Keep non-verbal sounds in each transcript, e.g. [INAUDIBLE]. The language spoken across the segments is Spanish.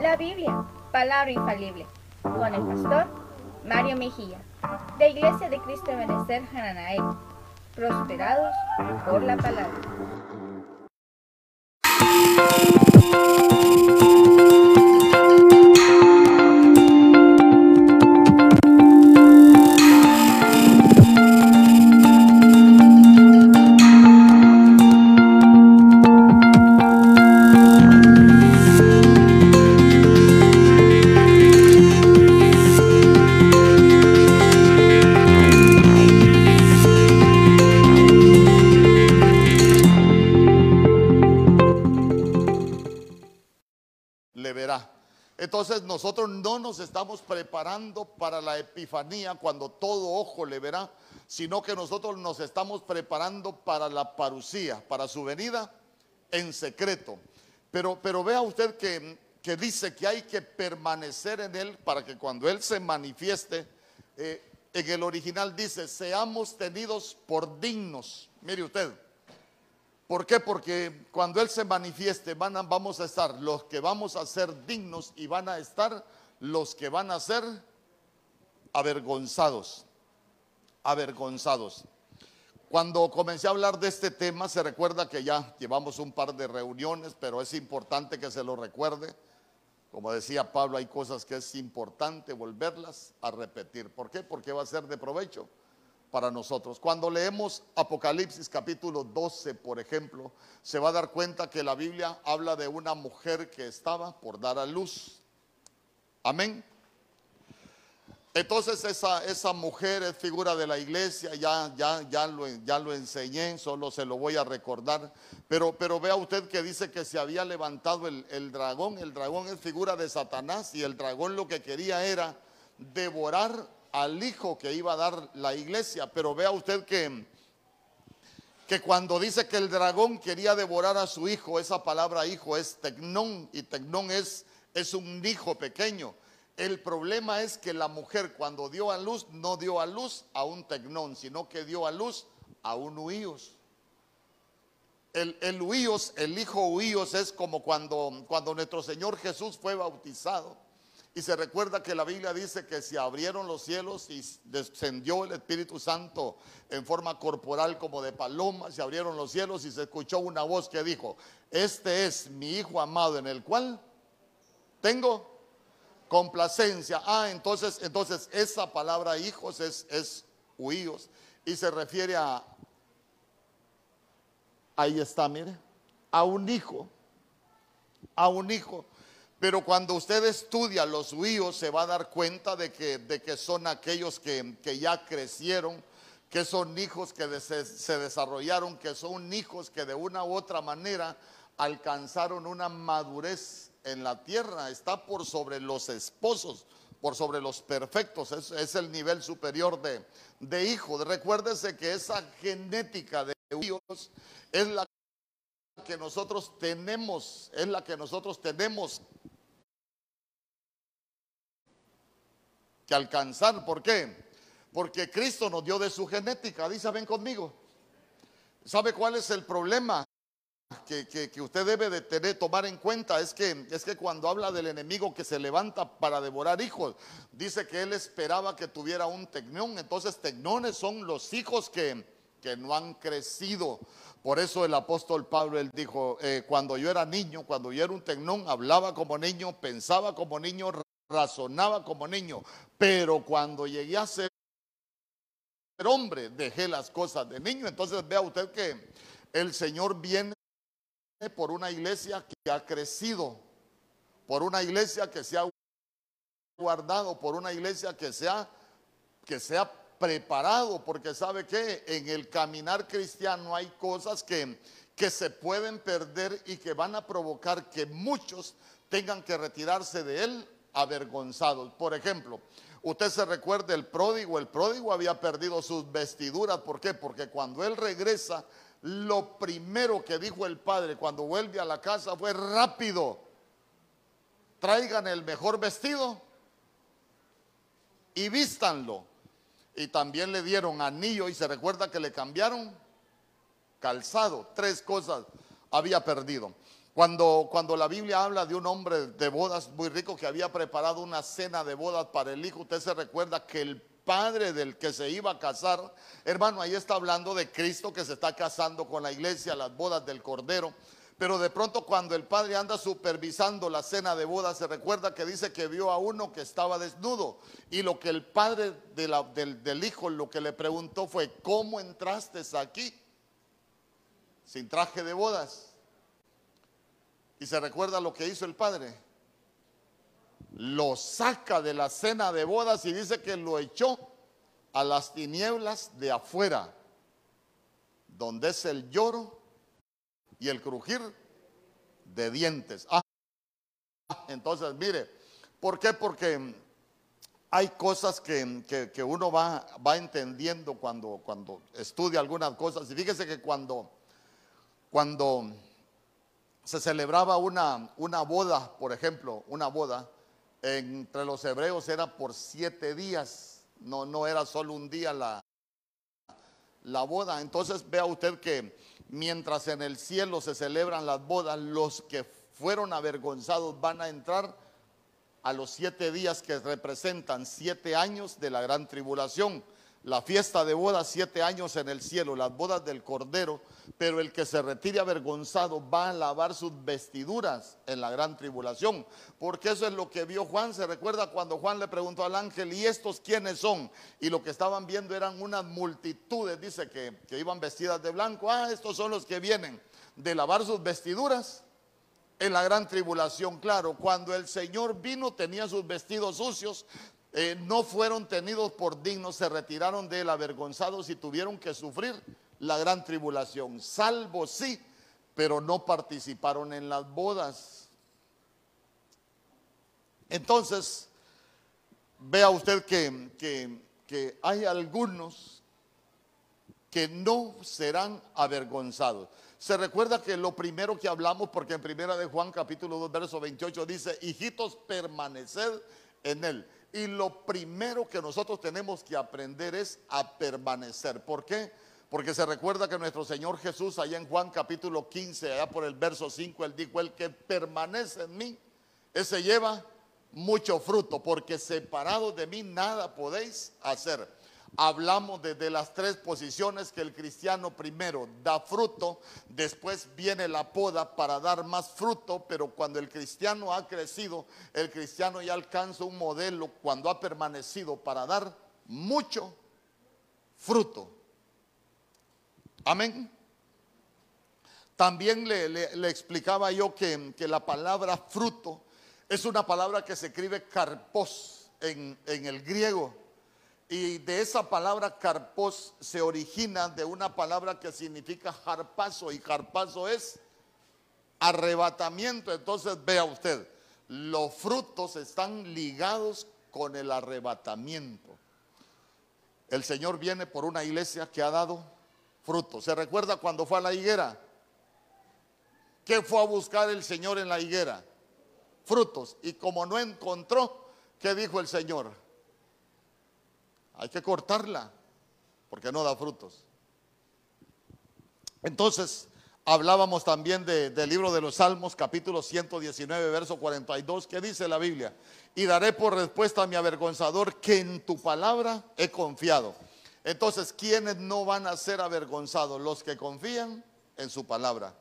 la Biblia, palabra infalible, con el pastor Mario Mejía, de Iglesia de Cristo de Benecer Hananael, prosperados por la palabra. Cuando todo ojo le verá, sino que nosotros nos estamos preparando para la parucía, para su venida en secreto. Pero, pero vea usted que, que dice que hay que permanecer en él para que cuando él se manifieste, eh, en el original dice, seamos tenidos por dignos. Mire usted, ¿Por qué? Porque cuando Él se manifieste van a- vamos a estar los que vamos a ser dignos y van a estar los que van a ser avergonzados. Avergonzados. Cuando comencé a hablar de este tema, se recuerda que ya llevamos un par de reuniones, pero es importante que se lo recuerde. Como decía Pablo, hay cosas que es importante volverlas a repetir. ¿Por qué? Porque va a ser de provecho para nosotros. Cuando leemos Apocalipsis capítulo 12, por ejemplo, se va a dar cuenta que la Biblia habla de una mujer que estaba por dar a luz. Amén. Entonces esa, esa mujer es figura de la iglesia, ya, ya, ya, lo, ya lo enseñé, solo se lo voy a recordar. Pero, pero vea usted que dice que se había levantado el, el dragón, el dragón es figura de Satanás y el dragón lo que quería era devorar al hijo que iba a dar la iglesia. Pero vea usted que, que cuando dice que el dragón quería devorar a su hijo, esa palabra hijo es tecnón y tecnón es, es un hijo pequeño. El problema es que la mujer cuando dio a luz no dio a luz a un tecnón, sino que dio a luz a un huíos. El, huíos, el hijo huíos es como cuando, cuando nuestro Señor Jesús fue bautizado. Y se recuerda que la Biblia dice que se abrieron los cielos y descendió el Espíritu Santo en forma corporal como de paloma, se abrieron los cielos y se escuchó una voz que dijo, este es mi Hijo amado en el cual tengo complacencia. Ah, entonces, entonces esa palabra hijos es, es huíos y se refiere a, ahí está, mire, a un hijo, a un hijo. Pero cuando usted estudia los huíos se va a dar cuenta de que, de que son aquellos que, que ya crecieron, que son hijos que se, se desarrollaron, que son hijos que de una u otra manera alcanzaron una madurez en la tierra, está por sobre los esposos, por sobre los perfectos, es, el nivel superior de, de hijos. Recuérdese que esa genética de hijos es la que nosotros tenemos, es la que nosotros tenemos que alcanzar. ¿Por qué? Porque Cristo nos dio de su genética. Dice, ven conmigo. ¿Sabe cuál es el problema? Que, usted debe de tener, tomar en cuenta es que, es que cuando habla del enemigo que se levanta para devorar hijos, dice que él esperaba que tuviera un tecnón. Entonces, tecnones son los hijos que, que no han crecido. Por eso el apóstol Pablo, él dijo, eh, cuando yo era niño, cuando yo era un tecnón, hablaba como niño, pensaba como niño, razonaba como niño. Pero cuando llegué a ser hombre, dejé las cosas de niño. Entonces vea usted que el Señor viene por una iglesia que ha crecido, por una iglesia que se ha guardado, por una iglesia que se ha, que se ha preparado, porque sabe que en el caminar cristiano hay cosas que, que se pueden perder y que van a provocar que muchos tengan que retirarse de él avergonzados. Por ejemplo, usted se recuerda el pródigo, el pródigo había perdido sus vestiduras, ¿por qué? Porque cuando él regresa, lo primero que dijo el padre cuando vuelve a la casa fue rápido, traigan el mejor vestido y vístanlo. Y también le dieron anillo y se recuerda que le cambiaron calzado, tres cosas había perdido. Cuando, cuando la Biblia habla de un hombre de bodas muy rico que había preparado una cena de bodas para el hijo, usted se recuerda que el padre del que se iba a casar, hermano, ahí está hablando de Cristo que se está casando con la iglesia, las bodas del Cordero. Pero de pronto cuando el padre anda supervisando la cena de bodas, se recuerda que dice que vio a uno que estaba desnudo. Y lo que el padre del, del hijo, lo que le preguntó fue, ¿cómo entraste aquí? Sin traje de bodas. Y se recuerda lo que hizo el padre. Lo saca de la cena de bodas y dice que lo echó a las tinieblas de afuera, donde es el lloro y el crujir de dientes. Ah, entonces, mire, ¿por qué? Porque hay cosas que, uno va, va, entendiendo cuando, cuando estudia algunas cosas. Y fíjese que cuando, cuando se celebraba una, una boda, por ejemplo, una boda, entre los hebreos era por siete días, no, no era solo un día la, la boda. Entonces vea usted que mientras en el cielo se celebran las bodas, los que fueron avergonzados van a entrar a los siete días que representan siete años de la gran tribulación la fiesta de bodas, siete años en el cielo, las bodas del Cordero, pero el que se retire avergonzado va a lavar sus vestiduras en la gran tribulación, porque eso es lo que vio Juan. Se recuerda cuando Juan le preguntó al ángel, ¿y estos quiénes son? Y lo que estaban viendo eran unas multitudes, dice que, que iban vestidas de blanco. Ah, estos son los que vienen de lavar sus vestiduras en la gran tribulación. Claro, cuando el Señor vino tenía sus vestidos sucios, eh, no fueron tenidos por dignos, se retiraron de él avergonzados y tuvieron que sufrir la gran tribulación, salvo sí, pero no participaron en las bodas. Entonces, vea usted que, que hay algunos que no serán avergonzados. Se recuerda que lo primero que hablamos, porque en primera de Juan capítulo 2, verso 28 dice, hijitos, permaneced en él. Y lo primero que nosotros tenemos que aprender es a permanecer. ¿Por qué? Porque se recuerda que nuestro Señor Jesús, allá en Juan capítulo 15, allá por el verso 5, él dijo, el que permanece en mí, ese lleva mucho fruto, porque separado de mí nada podéis hacer hablamos de, las tres posiciones que el cristiano primero da fruto, después viene la poda para dar más fruto, pero cuando el cristiano ha crecido, el cristiano ya alcanza un modelo cuando ha permanecido para dar mucho fruto. Amén. También le, explicaba yo que, la palabra fruto es una palabra que se escribe carpos en el griego y de esa palabra carpos se origina de una palabra que significa jarpazo y jarpazo es arrebatamiento. Entonces vea usted, los frutos están ligados con el arrebatamiento. El Señor viene por una iglesia que ha dado frutos. ¿Se recuerda cuando fue a la higuera? ¿Qué fue a buscar el Señor en la higuera? Frutos. Y como no encontró, ¿qué dijo el Señor? Hay que cortarla porque no da frutos. Entonces, hablábamos también del libro de los Salmos, capítulo 119, verso 42, que dice la Biblia, y daré por respuesta a mi avergonzador que en tu palabra he confiado. Entonces, ¿quiénes no van a ser avergonzados? Los que confían en su palabra.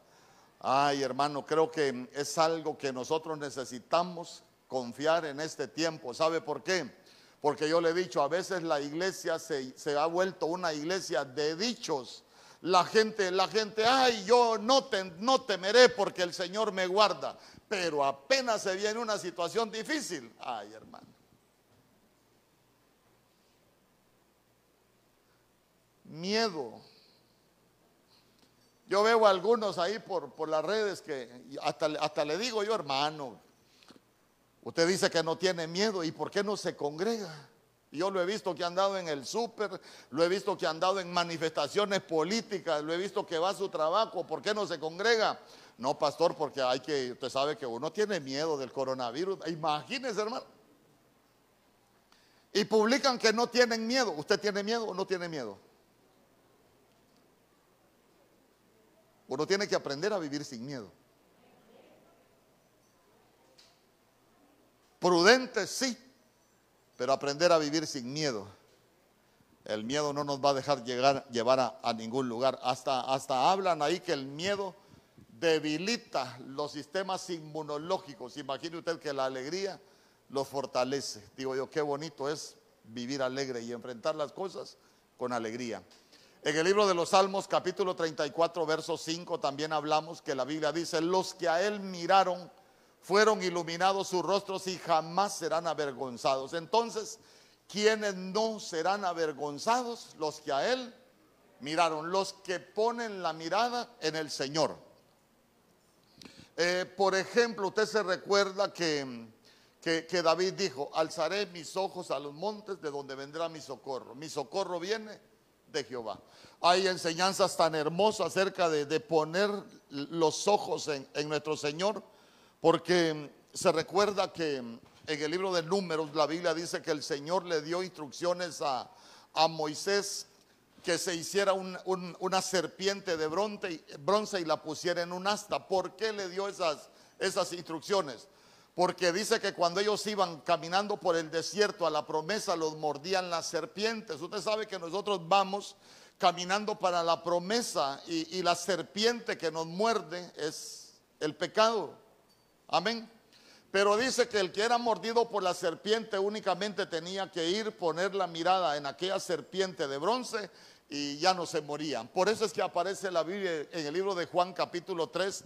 Ay, hermano, creo que es algo que nosotros necesitamos confiar en este tiempo. ¿Sabe por qué? Porque yo le he dicho, a veces la iglesia se, ha vuelto una iglesia de dichos. La gente, la gente, ay, yo no, no temeré porque el Señor me guarda. Pero apenas se viene una situación difícil, ay, hermano. Miedo. Yo veo a algunos ahí por, por las redes que hasta, hasta le digo yo, hermano, Usted dice que no tiene miedo y ¿por qué no se congrega? Yo lo he visto que ha andado en el súper, lo he visto que ha andado en manifestaciones políticas, lo he visto que va a su trabajo, ¿por qué no se congrega? No, pastor, porque hay que, usted sabe que uno tiene miedo del coronavirus. Imagínese, hermano. Y publican que no tienen miedo. ¿Usted tiene miedo o no tiene miedo? Uno tiene que aprender a vivir sin miedo. Prudentes, sí, pero aprender a vivir sin miedo. El miedo no nos va a dejar llegar, llevar a, a ningún lugar. Hasta, hasta hablan ahí que el miedo debilita los sistemas inmunológicos. Imagine usted que la alegría los fortalece. Digo yo, qué bonito es vivir alegre y enfrentar las cosas con alegría. En el libro de los Salmos, capítulo 34, verso 5, también hablamos que la Biblia dice, los que a él miraron fueron iluminados sus rostros y jamás serán avergonzados. Entonces, ¿quiénes no serán avergonzados? Los que a él miraron, los que ponen la mirada en el Señor. Eh, por ejemplo, usted se recuerda que, que, que David dijo, alzaré mis ojos a los montes de donde vendrá mi socorro. Mi socorro viene de Jehová. Hay enseñanzas tan hermosas acerca de, de poner los ojos en, en, nuestro Señor, porque se recuerda que en el libro de números la Biblia dice que el Señor le dio instrucciones a, a Moisés que se hiciera un, un, una serpiente de bronce, bronce, y la pusiera en un asta. ¿Por qué le dio esas, esas instrucciones? Porque dice que cuando ellos iban caminando por el desierto a la promesa los mordían las serpientes. Usted sabe que nosotros vamos caminando para la promesa y la serpiente que nos muerde es el pecado. Amén. Pero dice que el que era mordido por la serpiente únicamente tenía que ir, poner la mirada en aquella serpiente de bronce y ya no se morían. Por eso es que aparece la Biblia en el libro de Juan capítulo 3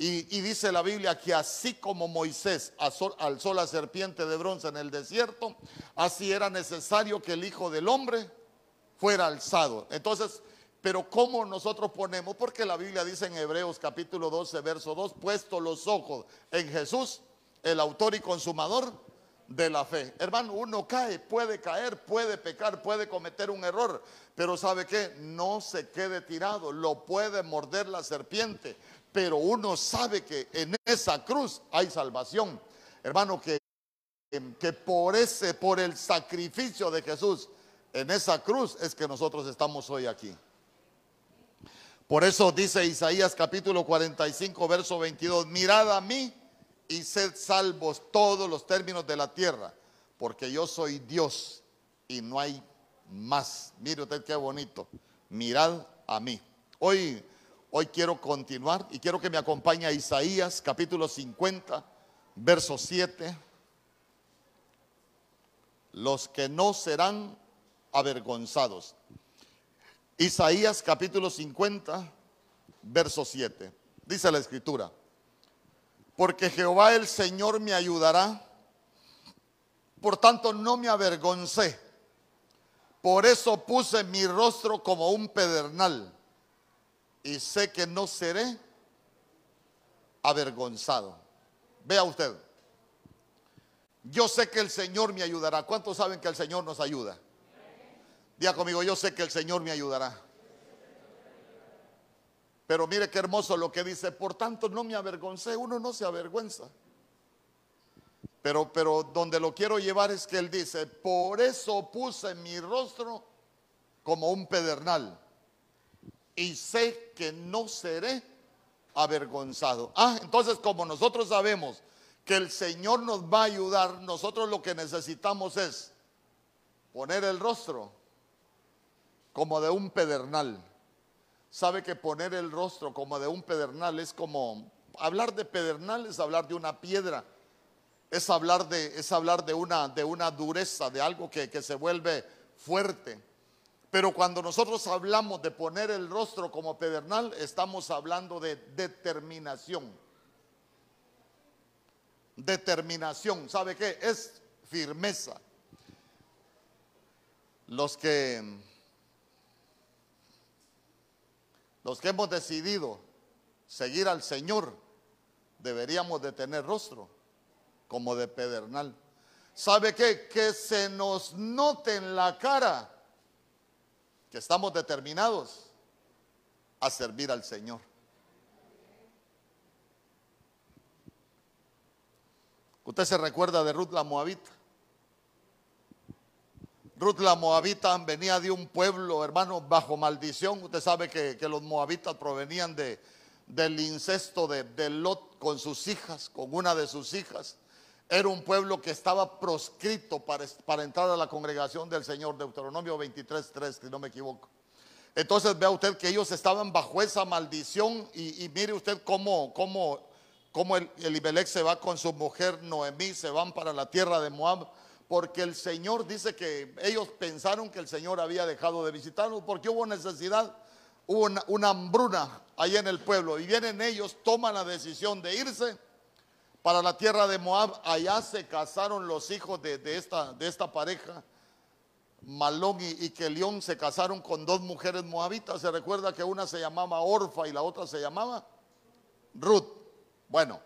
y, dice la Biblia que así como Moisés alzó, alzó la serpiente de bronce en el desierto, así era necesario que el Hijo del Hombre fuera alzado. Entonces, pero ¿cómo nosotros ponemos? Porque la Biblia dice en Hebreos capítulo 12, verso 2, puesto los ojos en Jesús, el autor y consumador de la fe. Hermano, uno cae, puede caer, puede pecar, puede cometer un error, pero ¿sabe qué? No se quede tirado, lo puede morder la serpiente, pero uno sabe que en esa cruz hay salvación. Hermano, que, que por ese, por el sacrificio de Jesús, en esa cruz es que nosotros estamos hoy aquí. Por eso dice Isaías capítulo 45, verso 22, mirad a mí y sed salvos todos los términos de la tierra, porque yo soy Dios y no hay más. Mire usted qué bonito. Mirad a mí. Hoy, hoy quiero continuar y quiero que me acompañe Isaías capítulo 50, verso 7. Los que no serán avergonzados. Isaías capítulo 50, verso 7. Dice la escritura porque Jehová el Señor me ayudará. Por tanto, no me avergoncé. Por eso puse mi rostro como un pedernal y sé que no seré avergonzado. Vea usted, yo sé que el Señor me ayudará. ¿Cuántos saben que el Señor nos ayuda? Diga conmigo, yo sé que el Señor me ayudará. Pero mire qué hermoso lo que dice, por tanto no me avergoncé, uno no se avergüenza. Pero, pero donde lo quiero llevar es que él dice, por eso puse mi rostro como un pedernal y sé que no seré avergonzado. Ah, entonces como nosotros sabemos que el Señor nos va a ayudar, nosotros lo que necesitamos es poner el rostro como de un pedernal sabe que poner el rostro como de un pedernal es como hablar de pedernal es hablar de una piedra, es hablar de, es hablar de, una, de una dureza, de algo que, que se vuelve fuerte. Pero cuando nosotros hablamos de poner el rostro como pedernal, estamos hablando de determinación. Determinación, ¿sabe qué? Es firmeza. Los que Los que hemos decidido seguir al Señor, deberíamos de tener rostro como de pedernal. ¿Sabe qué? Que se nos note en la cara que estamos determinados a servir al Señor. Usted se recuerda de Ruth la Moabita. Ruth la Moabita venía de un pueblo, hermano, bajo maldición. Usted sabe que, que los moabitas provenían de, del incesto de, Lot con sus hijas, con una de sus hijas. era un pueblo que estaba proscrito para, para entrar a la congregación del Señor, Deuteronomio 23, 3, si no me equivoco. Entonces vea usted que ellos estaban bajo esa maldición y, mire usted cómo, cómo, cómo el, el se va con su mujer Noemí, se van para la tierra de Moab, porque el Señor dice que ellos pensaron que el Señor había dejado de visitarlos, porque hubo necesidad, hubo una, hambruna ahí en el pueblo y vienen ellos, toman la decisión de irse para la tierra de Moab, allá se casaron los hijos de, esta, pareja Malón y, Kelión se casaron con dos mujeres moabitas. Se recuerda que una se llamaba Orfa y la otra se llamaba Ruth. Bueno,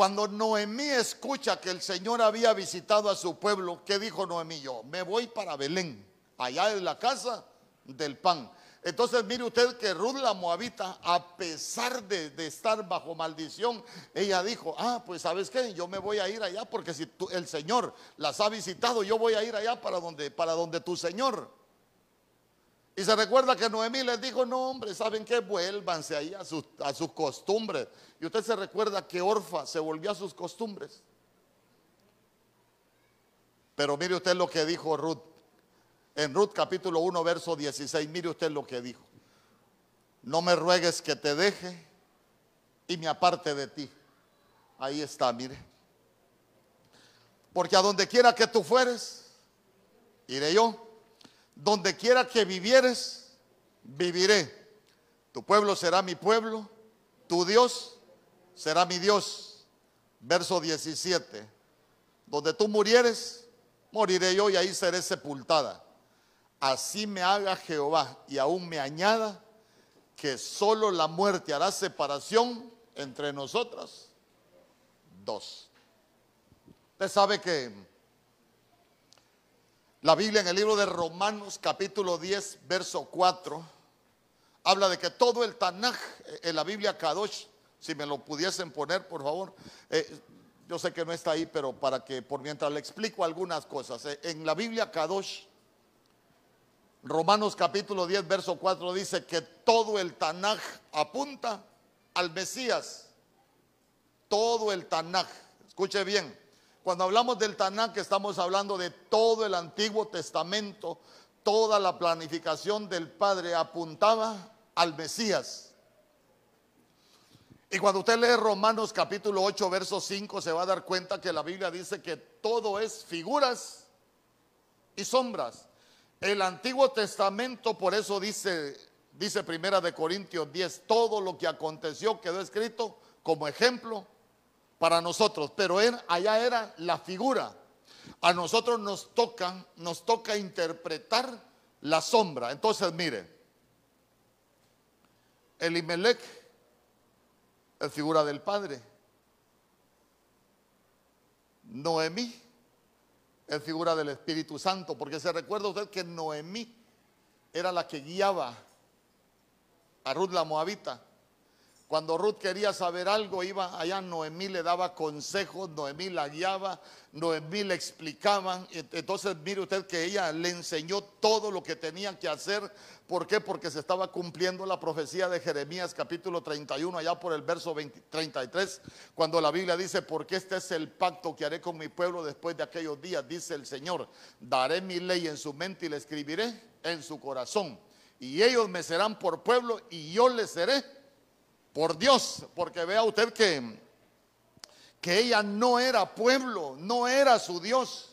cuando Noemí escucha que el Señor había visitado a su pueblo, ¿qué dijo Noemí? Yo me voy para Belén, allá en la casa del pan. Entonces mire usted que Ruth la Moabita, a pesar de, estar bajo maldición, ella dijo, ah, pues sabes qué, yo me voy a ir allá porque si el Señor las ha visitado, yo voy a ir allá para donde, para donde tu Señor. Y se recuerda que Noemí les dijo, no hombre, ¿saben qué? Vuélvanse ahí a sus, a sus costumbres. Y usted se recuerda que Orfa se volvió a sus costumbres. Pero mire usted lo que dijo Ruth en Ruth capítulo 1, verso 16, mire usted lo que dijo. No me ruegues que te deje y me aparte de ti. Ahí está, mire. Porque a donde quiera que tú fueres, iré yo. Donde quiera que vivieres, viviré. Tu pueblo será mi pueblo, tu Dios será mi Dios. Verso 17. Donde tú murieres, moriré yo y ahí seré sepultada así me haga Jehová y aún me añada que solo la muerte hará separación entre nosotras dos. Usted sabe que la Biblia en el libro de Romanos capítulo 10, verso 4, habla de que todo el Tanaj eh, en la Biblia Kadosh, si me lo pudiesen poner por favor, eh, yo sé que no está ahí, pero para que por mientras le explico algunas cosas, eh, en la Biblia Kadosh Romanos capítulo 10, verso 4 dice que todo el Tanaj apunta al Mesías. Todo el Tanaj. Escuche bien. Cuando hablamos del Tanaj estamos hablando de todo el Antiguo Testamento. Toda la planificación del Padre apuntaba al Mesías. Y cuando usted lee Romanos capítulo 8, verso 5, se va a dar cuenta que la Biblia dice que todo es figuras y sombras. El Antiguo Testamento, por eso dice, dice Primera de Corintios 10, todo lo que aconteció quedó escrito como ejemplo para nosotros, pero allá era la figura. A nosotros nos toca, nos toca interpretar la sombra. Entonces, mire, Elimelech es figura del Padre. Noemí es figura del Espíritu Santo, porque se recuerda usted que Noemí era la que guiaba a Ruth la Moabita. Cuando Ruth quería saber algo, iba allá, Noemí le daba consejos, Noemí la guiaba, Noemí le explicaba. Entonces, mire usted que ella le enseñó todo lo que tenía que hacer. ¿Por qué? Porque se estaba cumpliendo la profecía de Jeremías capítulo 31, allá por el verso 33, cuando la Biblia dice, porque este es el pacto que haré con mi pueblo después de aquellos días, dice el Señor, daré mi ley en su mente y la escribiré en su corazón. Y ellos me serán por pueblo y yo les seré por Dios, porque vea usted que, que ella no era pueblo, no era su Dios.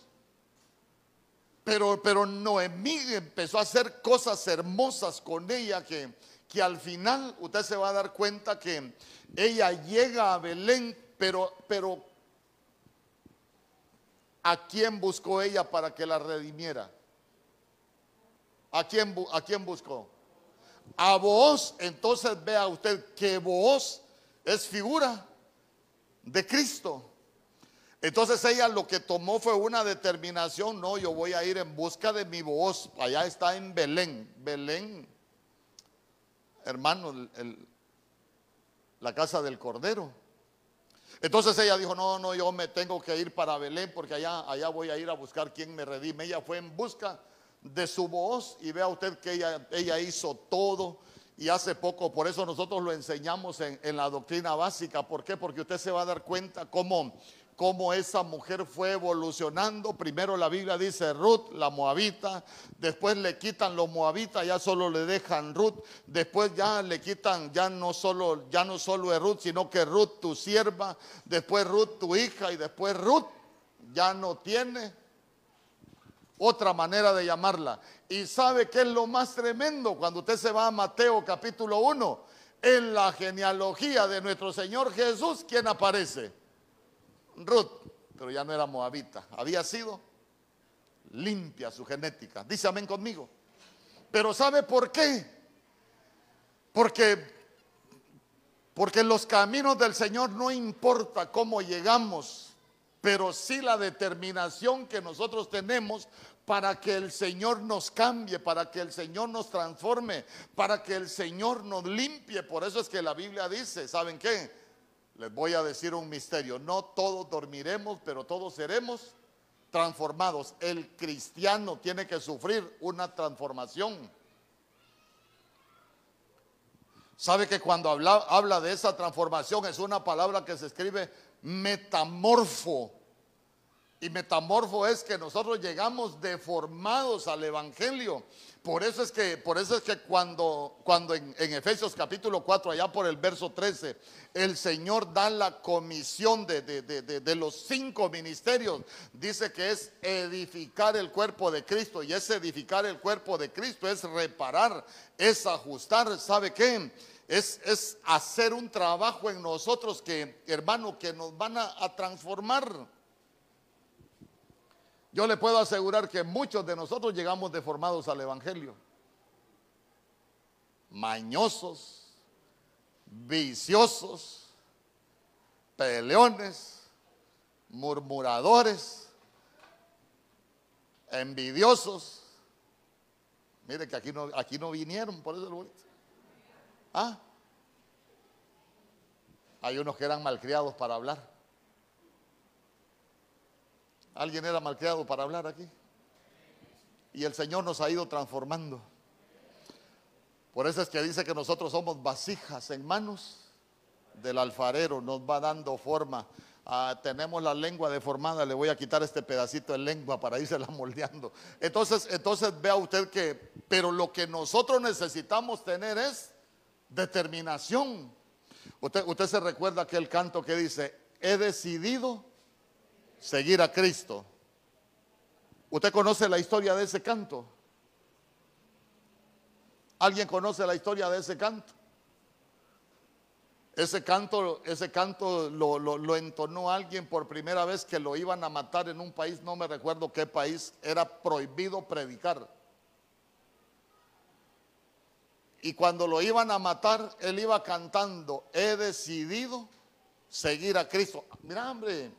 Pero, pero Noemí empezó a hacer cosas hermosas con ella que, que al final usted se va a dar cuenta que ella llega a Belén, pero, pero ¿a quién buscó ella para que la redimiera? ¿A quién, a quién buscó? A vos, entonces vea usted que vos es figura de Cristo. Entonces ella lo que tomó fue una determinación, no, yo voy a ir en busca de mi voz, allá está en Belén, Belén, hermano, la casa del Cordero. Entonces ella dijo, no, no, yo me tengo que ir para Belén porque allá, allá voy a ir a buscar quien me redime. Ella fue en busca su voz y vea usted que ella, ella hizo todo. Y hace poco, por eso nosotros lo enseñamos en, la doctrina básica. ¿Por qué? Porque usted se va a dar cuenta cómo, cómo esa mujer fue evolucionando. Primero la Biblia dice Ruth, la moabita, después le quitan los moabitas, ya solo le dejan Ruth, después ya le quitan, ya no solo, ya no solo es Ruth, sino que Ruth tu sierva, después Ruth tu hija y después Ruth ya no tiene otra manera de llamarla. Y sabe que es lo más tremendo cuando usted se va a Mateo capítulo 1, en la genealogía de nuestro Señor Jesús, ¿quién aparece? Ruth, pero ya no era moabita, había sido limpia su genética. Dice amén conmigo. Pero ¿sabe por qué? Porque porque los caminos del Señor no importa cómo llegamos, pero sí la determinación que nosotros tenemos para que el Señor nos cambie, para que el Señor nos transforme, para que el Señor nos limpie. Por eso es que la Biblia dice, ¿saben qué? Les voy a decir un misterio, no todos dormiremos, pero todos seremos transformados. El cristiano tiene que sufrir una transformación. ¿Sabe que cuando habla, de esa transformación es una palabra que se escribe metamorfo? Y metamorfo es que nosotros llegamos deformados al evangelio. Por eso es que, por eso es que cuando, cuando en, Efesios capítulo 4, allá por el verso 13, el Señor da la comisión de, de, los cinco ministerios, dice que es edificar el cuerpo de Cristo. Y ese edificar el cuerpo de Cristo es reparar, es ajustar. ¿Sabe qué? Es, es hacer un trabajo en nosotros que, hermano, que nos van a transformar. Yo le puedo asegurar que muchos de nosotros llegamos deformados al Evangelio. Mañosos, viciosos, peleones, murmuradores, envidiosos. Mire que aquí no, aquí no vinieron, por eso lo voy ¿Ah? Hay unos que eran malcriados para hablar. ¿Alguien era malcriado para hablar aquí? Y el Señor nos ha ido transformando. Por eso es que dice que nosotros somos vasijas en manos del alfarero, nos va dando forma. Ah, tenemos la lengua deformada, le voy a quitar este pedacito de lengua para irse la [LAUGHS] moldeando. Entonces, entonces vea usted que, pero lo que nosotros necesitamos tener es determinación. Usted, usted se recuerda aquel canto que dice, he decidido seguir a Cristo. ¿Usted conoce la historia de ese canto? ¿Alguien conoce la historia de ese canto? Ese canto, ese canto lo, entonó alguien por primera vez que lo iban a matar en un país, no me recuerdo qué país, era prohibido predicar. Y cuando lo iban a matar, él iba cantando, he decidido seguir a Cristo. Mira, hombre,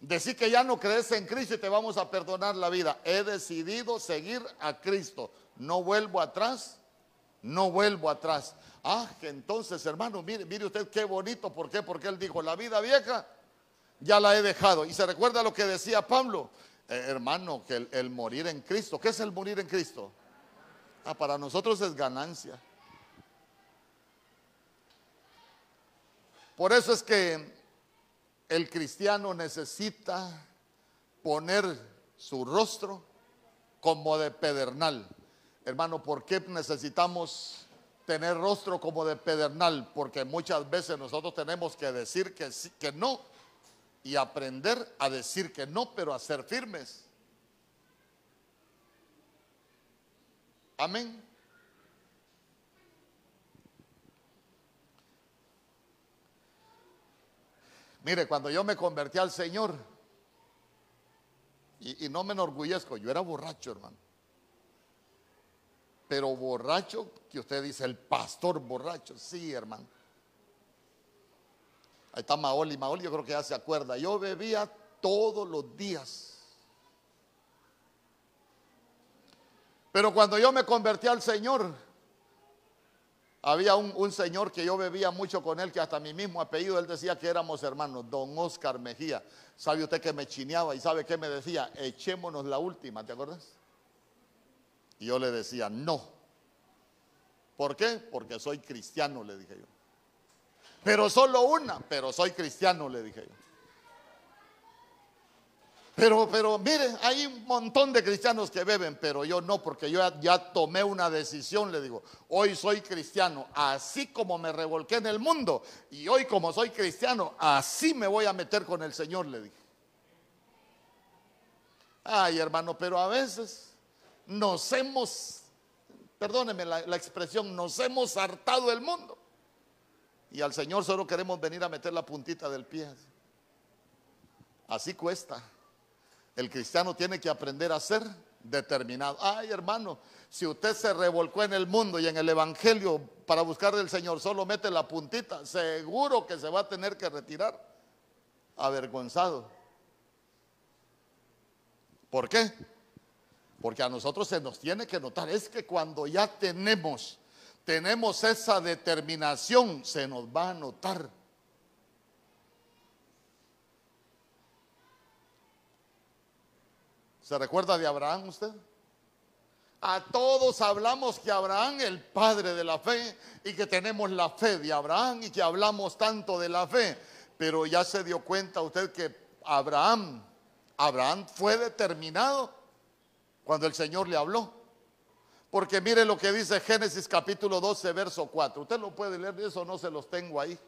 Decir que ya no crees en Cristo y te vamos a perdonar la vida. He decidido seguir a Cristo. No vuelvo atrás. No vuelvo atrás. Ah, que entonces, hermano, mire, mire usted qué bonito. ¿Por qué? Porque él dijo, la vida vieja ya la he dejado. Y se recuerda lo que decía Pablo. Eh, hermano, que el, el morir en Cristo. ¿Qué es el morir en Cristo? Ah, para nosotros es ganancia. Por eso es que el cristiano necesita poner su rostro como de pedernal. Hermano, ¿por qué necesitamos tener rostro como de pedernal? Porque muchas veces nosotros tenemos que decir que, sí, que no y aprender a decir que no, pero a ser firmes. Amén. Mire, cuando yo me convertí al Señor, y, no me enorgullezco, yo era borracho, hermano. Pero borracho, que usted dice, el pastor borracho, sí, hermano. Ahí está Maoli, Maoli yo creo que ya se acuerda. Yo bebía todos los días. Pero cuando yo me convertí al Señor, había un, señor que yo bebía mucho con él, que hasta mi mismo apellido, él decía que éramos hermanos, don Oscar Mejía. ¿Sabe usted que me chineaba y sabe qué me decía? Echémonos la última, ¿te acuerdas? Y yo le decía, no. ¿Por qué? Porque soy cristiano, le dije yo. Pero solo una, pero soy cristiano, le dije yo. Pero, pero mire, hay un montón de cristianos que beben, pero yo no, porque yo ya, tomé una decisión, le digo, hoy soy cristiano, así como me revolqué en el mundo, y hoy como soy cristiano, así me voy a meter con el Señor, le dije. Ay, hermano, pero a veces nos hemos, perdóneme la, la expresión, nos hemos hartado el mundo. Y al Señor solo queremos venir a meter la puntita del pie. Así cuesta. El cristiano tiene que aprender a ser determinado. Ay, hermano, si usted se revolcó en el mundo y en el Evangelio para buscar al Señor, solo mete la puntita, seguro que se va a tener que retirar avergonzado. ¿Por qué? Porque a nosotros se nos tiene que notar, es que cuando ya tenemos, tenemos esa determinación, se nos va a notar. ¿Se recuerda de Abraham usted? A todos hablamos que Abraham, el padre de la fe, y que tenemos la fe de Abraham y que hablamos tanto de la fe. Pero ya se dio cuenta usted que Abraham, Abraham fue determinado cuando el Señor le habló. Porque mire lo que dice Génesis capítulo 12, verso 4. Usted lo puede leer, eso no se los tengo ahí.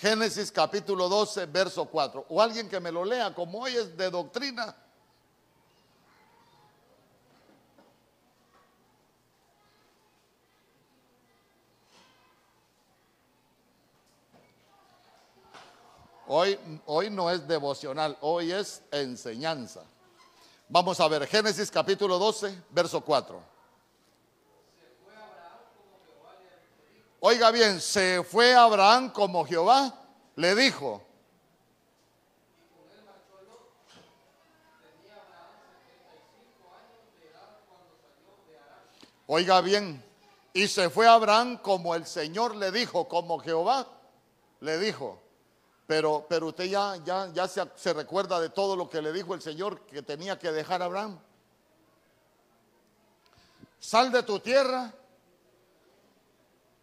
Génesis capítulo 12, verso 4. O alguien que me lo lea, como hoy es de doctrina. Hoy, hoy no es devocional, hoy es enseñanza. Vamos a ver, Génesis capítulo 12, verso 4. Oiga bien, se fue Abraham como Jehová le dijo. Oiga bien, y se fue Abraham como el Señor le dijo, como Jehová le dijo. Pero, pero usted ya, ya, ya se, se recuerda de todo lo que le dijo el Señor que tenía que dejar a Abraham. Sal de tu tierra,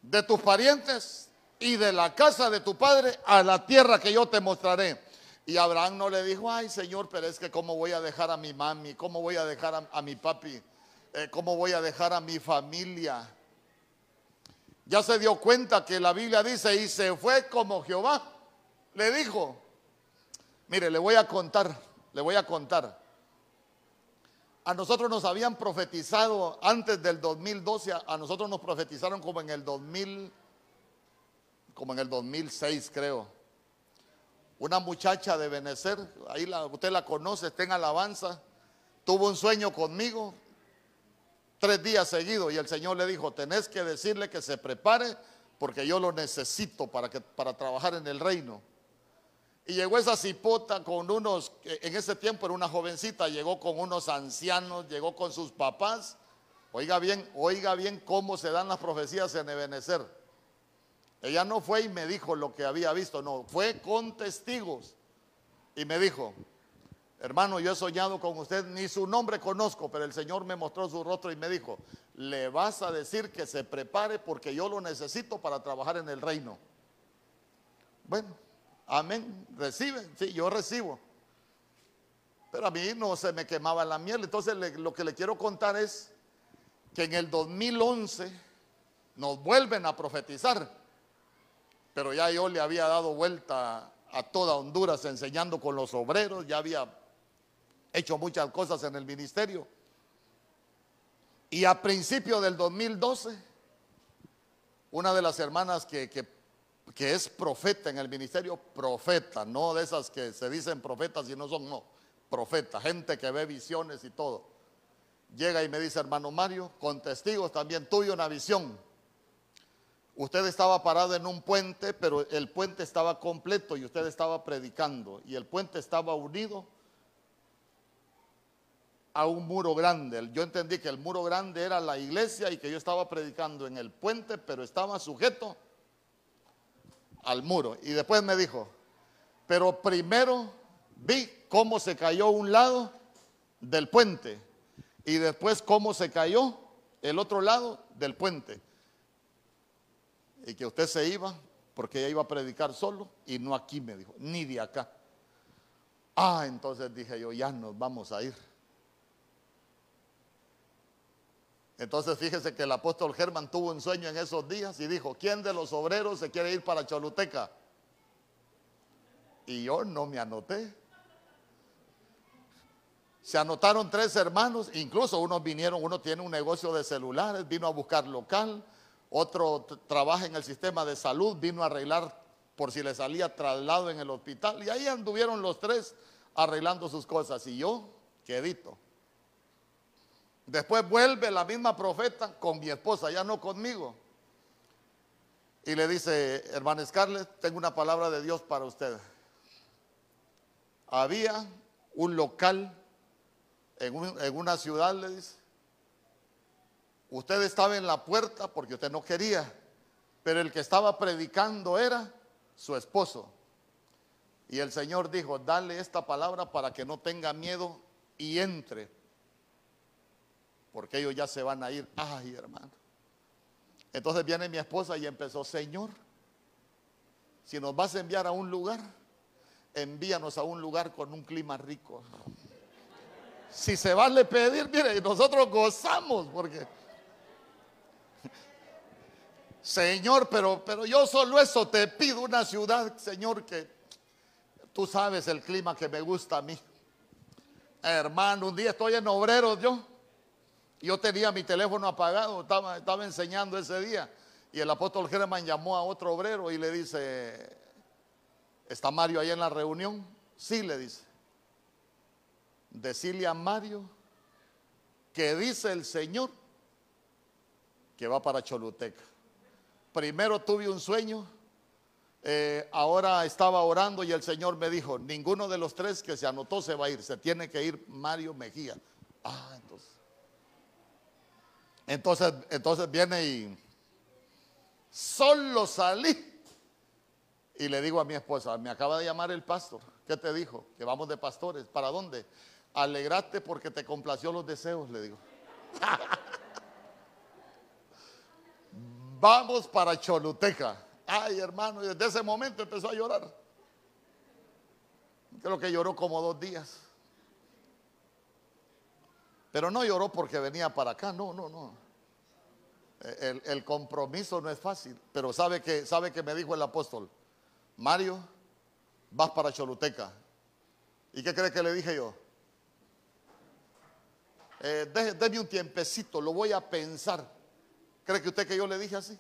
de tus parientes y de la casa de tu padre a la tierra que yo te mostraré. Y Abraham no le dijo, ay Señor, pero es que cómo voy a dejar a mi mami, cómo voy a dejar a, mi papi, eh, cómo voy a dejar a mi familia. Ya se dio cuenta que la Biblia dice, y se fue como Jehová le dijo. Mire, le voy a contar, le voy a contar. A nosotros nos habían profetizado antes del 2012, a nosotros nos profetizaron como en el 2000, como en el 2006 creo. Una muchacha de Benecer, ahí la, usted la conoce, está en alabanza, tuvo un sueño conmigo tres días seguidos y el Señor le dijo, tenés que decirle que se prepare porque yo lo necesito para, que, para trabajar en el reino. Y llegó esa cipota con unos, en ese tiempo era una jovencita, llegó con unos ancianos, llegó con sus papás. Oiga bien, oiga bien cómo se dan las profecías en Ebenezer. Ella no fue y me dijo lo que había visto, no, fue con testigos. Y me dijo, hermano, yo he soñado con usted, ni su nombre conozco, pero el Señor me mostró su rostro y me dijo, le vas a decir que se prepare porque yo lo necesito para trabajar en el reino. Bueno, Amén. Recibe. Sí, yo recibo. Pero a mí no se me quemaba la miel. Entonces lo que le quiero contar es que en el 2011 nos vuelven a profetizar. Pero ya yo le había dado vuelta a toda Honduras enseñando con los obreros. Ya había hecho muchas cosas en el ministerio. Y a principio del 2012, una de las hermanas que, que que es profeta en el ministerio, profeta, no de esas que se dicen profetas y no son, no, profeta, gente que ve visiones y todo. Llega y me dice, hermano Mario, con testigos también tuve una visión. Usted estaba parado en un puente, pero el puente estaba completo y usted estaba predicando y el puente estaba unido a un muro grande. Yo entendí que el muro grande era la iglesia y que yo estaba predicando en el puente, pero estaba sujeto al muro. Y después me dijo, pero primero vi cómo se cayó un lado del puente y después cómo se cayó el otro lado del puente. Y que usted se iba porque ella iba a predicar solo y no aquí, me dijo, ni de acá. Ah, entonces dije yo, ya nos vamos a ir. Entonces fíjese que el apóstol Germán tuvo un sueño en esos días y dijo, ¿quién de los obreros se quiere ir para Choluteca? Y yo no me anoté. Se anotaron tres hermanos, incluso unos vinieron, uno tiene un negocio de celulares, vino a buscar local, otro trabaja en el sistema de salud, vino a arreglar por si le salía traslado en el hospital. Y ahí anduvieron los tres arreglando sus cosas. Y yo, quedito. Después vuelve la misma profeta con mi esposa, ya no conmigo. Y le dice, hermana Scarlett, tengo una palabra de Dios para usted. Había un local en, una ciudad, le dice. Usted estaba en la puerta porque usted no quería, pero el que estaba predicando era su esposo. Y el Señor dijo, dale esta palabra para que no tenga miedo y entre, porque ellos ya se van a ir. Ay, hermano. Entonces viene mi esposa y empezó, Señor, si nos vas a enviar a un lugar, envíanos a un lugar con un clima rico si se vale pedir, mire, nosotros gozamos porque... [LAUGHS] Señor, pero, pero yo solo eso te pido una ciudad, Señor, que tú sabes el clima que me gusta a mí. Hermano, un día estoy en Obreros yo. Yo tenía mi teléfono apagado, estaba, enseñando ese día. Y el apóstol Germán llamó a otro obrero y le dice, ¿está Mario ahí en la reunión? Sí, le dice decirle a Mario que dice el Señor que va para Choluteca. Primero tuve un sueño, eh, ahora estaba orando y el Señor me dijo, ninguno de los tres que se anotó se va a ir, se tiene que ir Mario Mejía. Ah, entonces. Entonces, entonces viene y solo salí. Y le digo a mi esposa, me acaba de llamar el pastor. ¿Qué te dijo? Que vamos de pastores. ¿Para dónde? alegrate porque te complació los deseos, le digo. [LAUGHS] Vamos para Choluteca. Ay, hermano, y desde ese momento empezó a llorar. Creo que lloró como dos días. Pero no lloró porque venía para acá, no, no, no. El, el, compromiso no es fácil, pero sabe que, sabe que me dijo el apóstol, Mario, vas para Choluteca. ¿Y qué cree que le dije yo? eh, déme un tiempecito, lo voy a pensar. ¿Cree que usted que yo le dije así?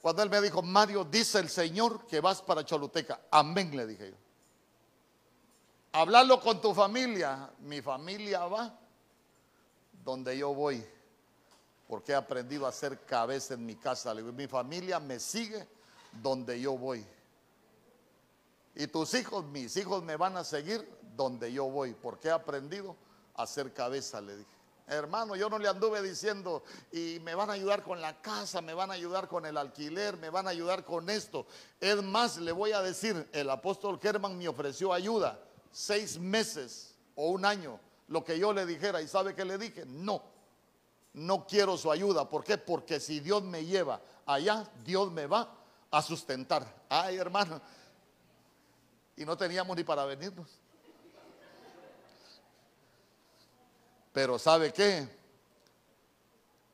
Cuando él me dijo, Mario, dice el Señor que vas para Choluteca. Amén, le dije yo. Hablarlo con tu familia. Mi familia va donde yo voy. Porque he aprendido a hacer cabeza en mi casa. Mi familia me sigue donde yo voy. Y tus hijos, mis hijos me van a seguir donde yo voy. Porque he aprendido hacer cabeza, le dije. Hermano, yo no le anduve diciendo, y me van a ayudar con la casa, me van a ayudar con el alquiler, me van a ayudar con esto. Es más, le voy a decir, el apóstol Germán me ofreció ayuda, seis meses o un año, lo que yo le dijera. ¿Y sabe qué le dije? No, no quiero su ayuda. ¿Por qué? Porque si Dios me lleva allá, Dios me va a sustentar. Ay, hermano. Y no teníamos ni para venirnos. Pero ¿sabe qué?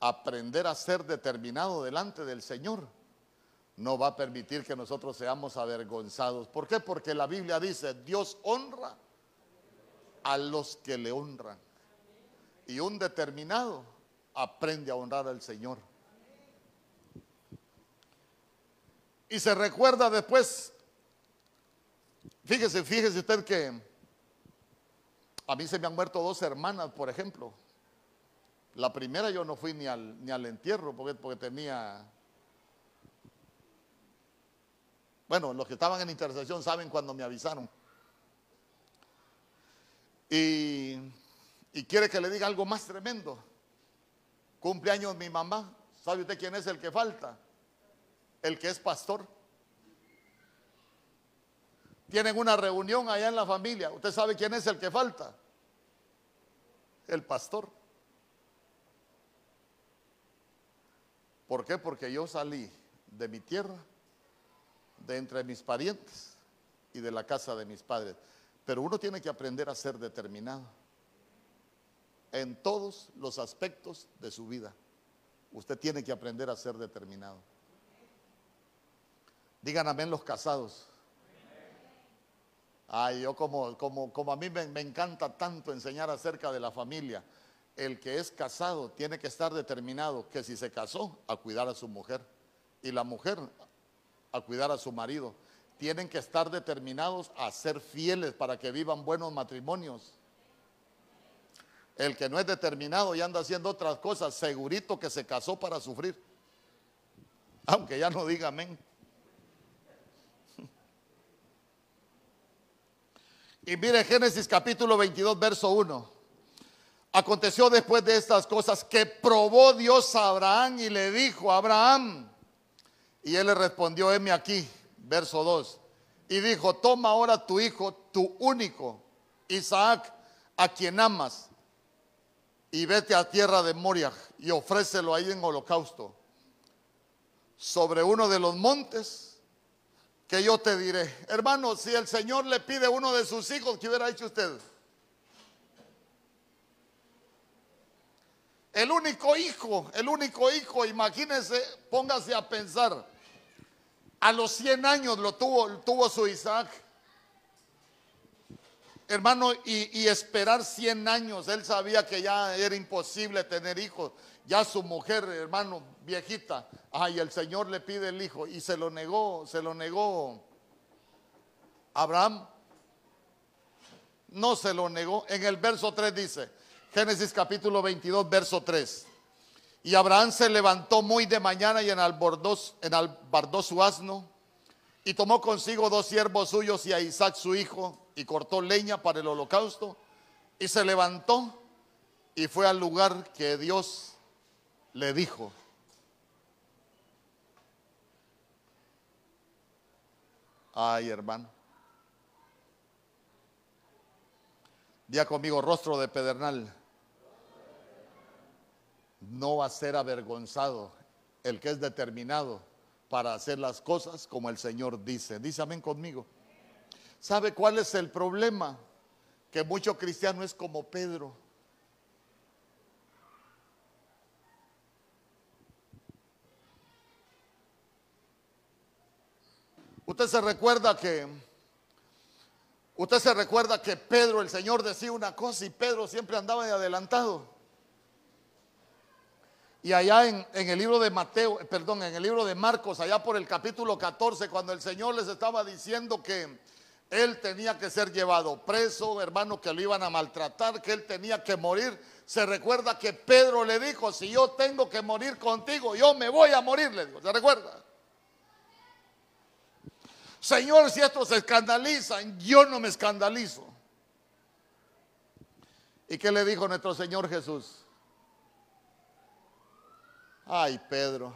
Aprender a ser determinado delante del Señor no va a permitir que nosotros seamos avergonzados. ¿Por qué? Porque la Biblia dice, Dios honra a los que le honran. Y un determinado aprende a honrar al Señor. Y se recuerda después, fíjese, fíjese usted que a mí se me han muerto dos hermanas, por ejemplo. La primera yo no fui ni al, ni al entierro porque, porque tenía... Bueno, los que estaban en intercesión saben cuando me avisaron. Y, quiere que le diga algo más tremendo. Cumpleaños mi mamá. ¿Sabe usted quién es el que falta? El que es pastor. Tienen una reunión allá en la familia. ¿Usted sabe quién es el que falta? El pastor. ¿Por qué? Porque yo salí de mi tierra, de entre mis parientes y de la casa de mis padres. Pero uno tiene que aprender a ser determinado en todos los aspectos de su vida. Usted tiene que aprender a ser determinado. Digan amén los casados. Ay, yo como, como, como a mí me, me encanta tanto enseñar acerca de la familia. El que es casado tiene que estar determinado que si se casó, a cuidar a su mujer. Y la mujer a cuidar a su marido. Tienen que estar determinados a ser fieles para que vivan buenos matrimonios. El que no es determinado y anda haciendo otras cosas, segurito que se casó para sufrir. Aunque ya no diga amén. Y mire Génesis capítulo 22, verso 1. Aconteció después de estas cosas que probó Dios a Abraham y le dijo, Abraham, y él le respondió, heme aquí, verso 2. Y dijo, toma ahora tu hijo, tu único, Isaac, a quien amas, y vete a tierra de Moria y ofrécelo ahí en holocausto, sobre uno de los montes que yo te diré. Hermano, si el Señor le pide uno de sus hijos, ¿qué hubiera hecho usted? El único hijo, el único hijo, imagínese, póngase a pensar. A los 100 años lo tuvo, tuvo su Isaac. Hermano, y, y, esperar 100 años, él sabía que ya era imposible tener hijos. Ya su mujer, hermano, viejita, ay, el Señor le pide el hijo y se lo negó, se lo negó Abraham. No se lo negó. En el verso 3 dice, Génesis capítulo 22, verso 3. Y Abraham se levantó muy de mañana y enalbardó, enalbardó su asno y tomó consigo dos siervos suyos y a Isaac su hijo y cortó leña para el holocausto y se levantó y fue al lugar que Dios le dijo. Ay, hermano. Día conmigo, rostro de pedernal no va a ser avergonzado el que es determinado para hacer las cosas como el Señor dice. Dice amén conmigo. ¿Sabe cuál es el problema? Que mucho cristiano es como Pedro. Usted se recuerda que usted se recuerda que Pedro, el Señor decía una cosa y Pedro siempre andaba de adelantado. Y allá en, el libro de Mateo, perdón, en el libro de Marcos, allá por el capítulo 14, cuando el Señor les estaba diciendo que él tenía que ser llevado preso, hermano, que lo iban a maltratar, que él tenía que morir, se recuerda que Pedro le dijo, si yo tengo que morir contigo, yo me voy a morir, le dijo, ¿se recuerda? Señor, si estos se escandalizan, yo no me escandalizo. ¿Y qué le dijo nuestro Señor Jesús? Ay, Pedro,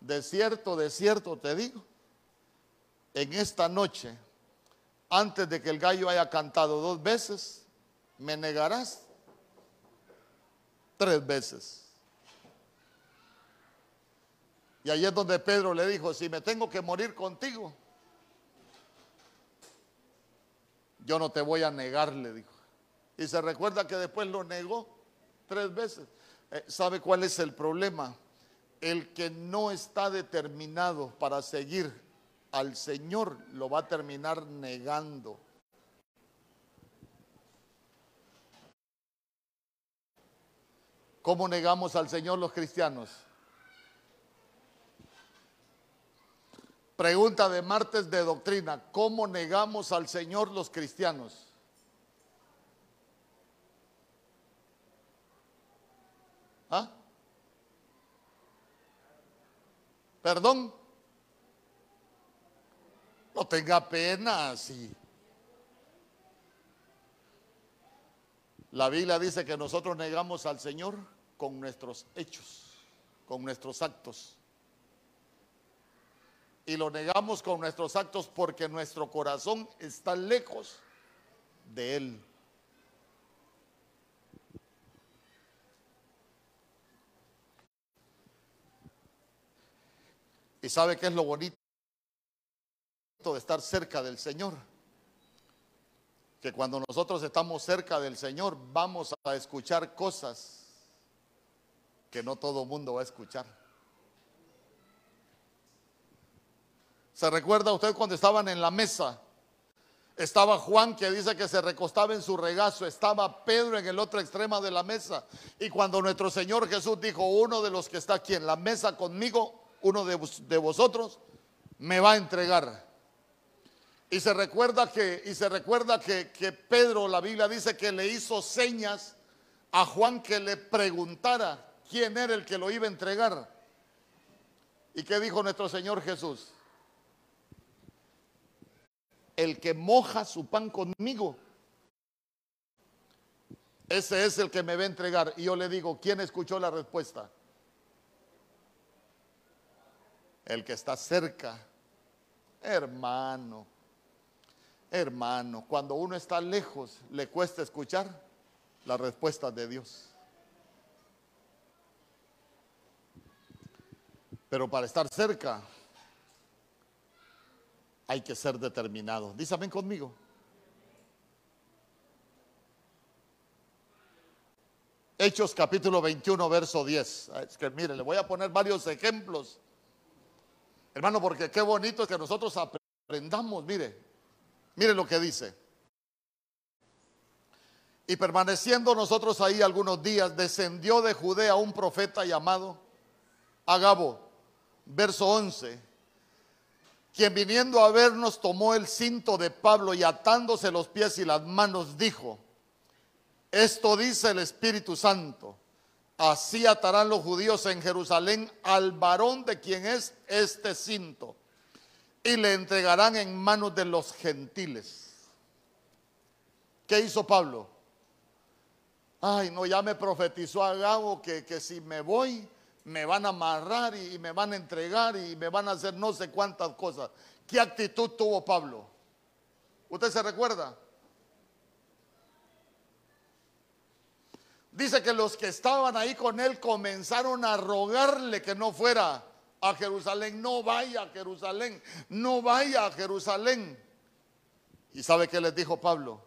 de cierto, de cierto te digo, en esta noche, antes de que el gallo haya cantado dos veces, me negarás tres veces. Y ahí es donde Pedro le dijo, si me tengo que morir contigo, yo no te voy a negar, le dijo. Y se recuerda que después lo negó tres veces. Eh, ¿Sabe cuál es el problema? El que no está determinado para seguir al Señor lo va a terminar negando. ¿Cómo negamos al Señor los cristianos? Pregunta de martes de doctrina, ¿cómo negamos al Señor los cristianos? ¿Ah? Perdón. No tenga pena, sí. La Biblia dice que nosotros negamos al Señor con nuestros hechos, con nuestros actos. Y lo negamos con nuestros actos porque nuestro corazón está lejos de Él. ¿Y sabe qué es lo bonito de estar cerca del Señor? que cuando nosotros estamos cerca del Señor vamos a escuchar cosas que no todo mundo va a escuchar. ¿Se recuerda usted cuando estaban en la mesa? Estaba Juan que dice que se recostaba en su regazo, estaba Pedro en el otro extremo de la mesa. Y cuando nuestro Señor Jesús dijo, uno de los que está aquí en la mesa conmigo, uno de, vosotros, me va a entregar. Y se recuerda que, y se recuerda que, que Pedro, la Biblia dice que le hizo señas a Juan que le preguntara quién era el que lo iba a entregar. ¿Y qué dijo nuestro Señor Jesús? el que moja su pan conmigo, ese es el que me va a entregar. Y yo le digo, ¿quién escuchó la respuesta? El que está cerca. Hermano, hermano, cuando uno está lejos, le cuesta escuchar la respuesta de Dios. Pero para estar cerca, hay que ser determinado. Dísame conmigo. Hechos capítulo 21, verso 10. Es que mire, le voy a poner varios ejemplos. Hermano, porque qué bonito es que nosotros aprendamos. Mire, mire lo que dice. Y permaneciendo nosotros ahí algunos días, descendió de Judea un profeta llamado Agabo, verso 11 quien viniendo a vernos tomó el cinto de Pablo y atándose los pies y las manos dijo, esto dice el Espíritu Santo, así atarán los judíos en Jerusalén al varón de quien es este cinto y le entregarán en manos de los gentiles. ¿Qué hizo Pablo? Ay, no, ya me profetizó a Gabo que, que si me voy, me van a amarrar y me van a entregar y me van a hacer no sé cuántas cosas. ¿Qué actitud tuvo Pablo? ¿Usted se recuerda? Dice que los que estaban ahí con él comenzaron a rogarle que no fuera a Jerusalén, no vaya a Jerusalén, no vaya a Jerusalén. ¿Y sabe qué les dijo Pablo?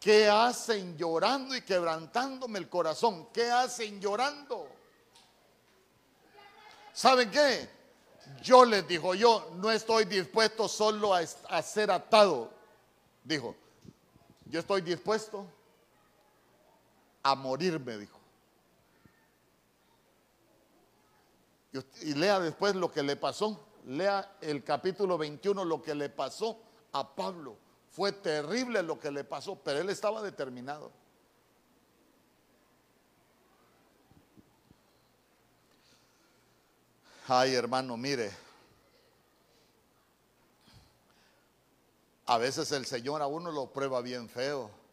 ¿Qué hacen llorando y quebrantándome el corazón? ¿Qué hacen llorando? ¿Saben qué? Yo les dijo, yo no estoy dispuesto solo a, ser atado. Dijo, yo estoy dispuesto a morirme, dijo. Y, y lea después lo que le pasó. Lea el capítulo 21, lo que le pasó a Pablo. Fue terrible lo que le pasó, pero él estaba determinado. Ay, hermano, mire. A veces el Señor a uno lo prueba bien feo.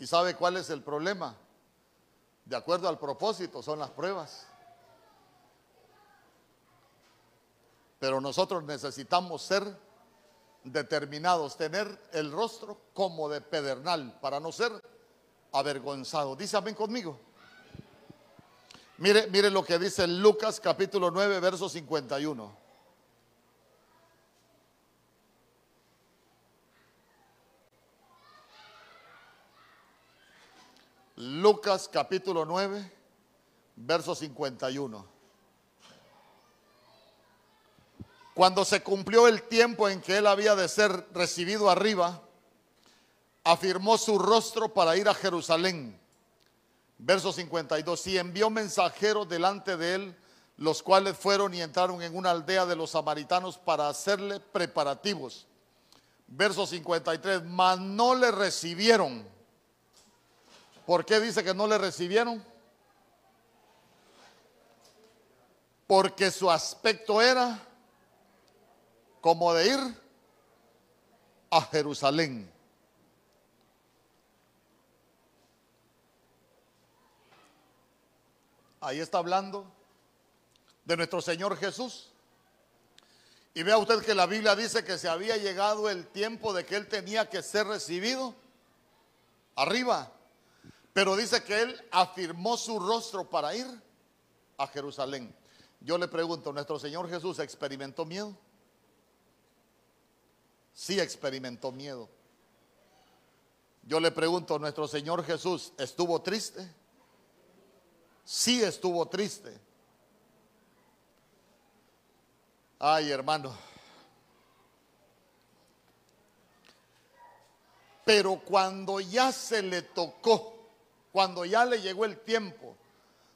¿Y sabe cuál es el problema? De acuerdo al propósito, son las pruebas. Pero nosotros necesitamos ser determinados, tener el rostro como de pedernal, para no ser avergonzado. Dice amén conmigo. Mire, mire lo que dice Lucas capítulo 9, verso 51. Lucas capítulo 9, verso 51. Cuando se cumplió el tiempo en que él había de ser recibido arriba, afirmó su rostro para ir a Jerusalén. Verso 52. Y envió mensajeros delante de él, los cuales fueron y entraron en una aldea de los samaritanos para hacerle preparativos. Verso 53. Mas no le recibieron. ¿Por qué dice que no le recibieron? Porque su aspecto era como de ir a Jerusalén. Ahí está hablando de nuestro Señor Jesús. Y vea usted que la Biblia dice que se había llegado el tiempo de que Él tenía que ser recibido arriba. Pero dice que Él afirmó su rostro para ir a Jerusalén. Yo le pregunto, ¿nuestro Señor Jesús experimentó miedo? Sí experimentó miedo. Yo le pregunto, ¿nuestro Señor Jesús estuvo triste? Sí estuvo triste. Ay, hermano. Pero cuando ya se le tocó, cuando ya le llegó el tiempo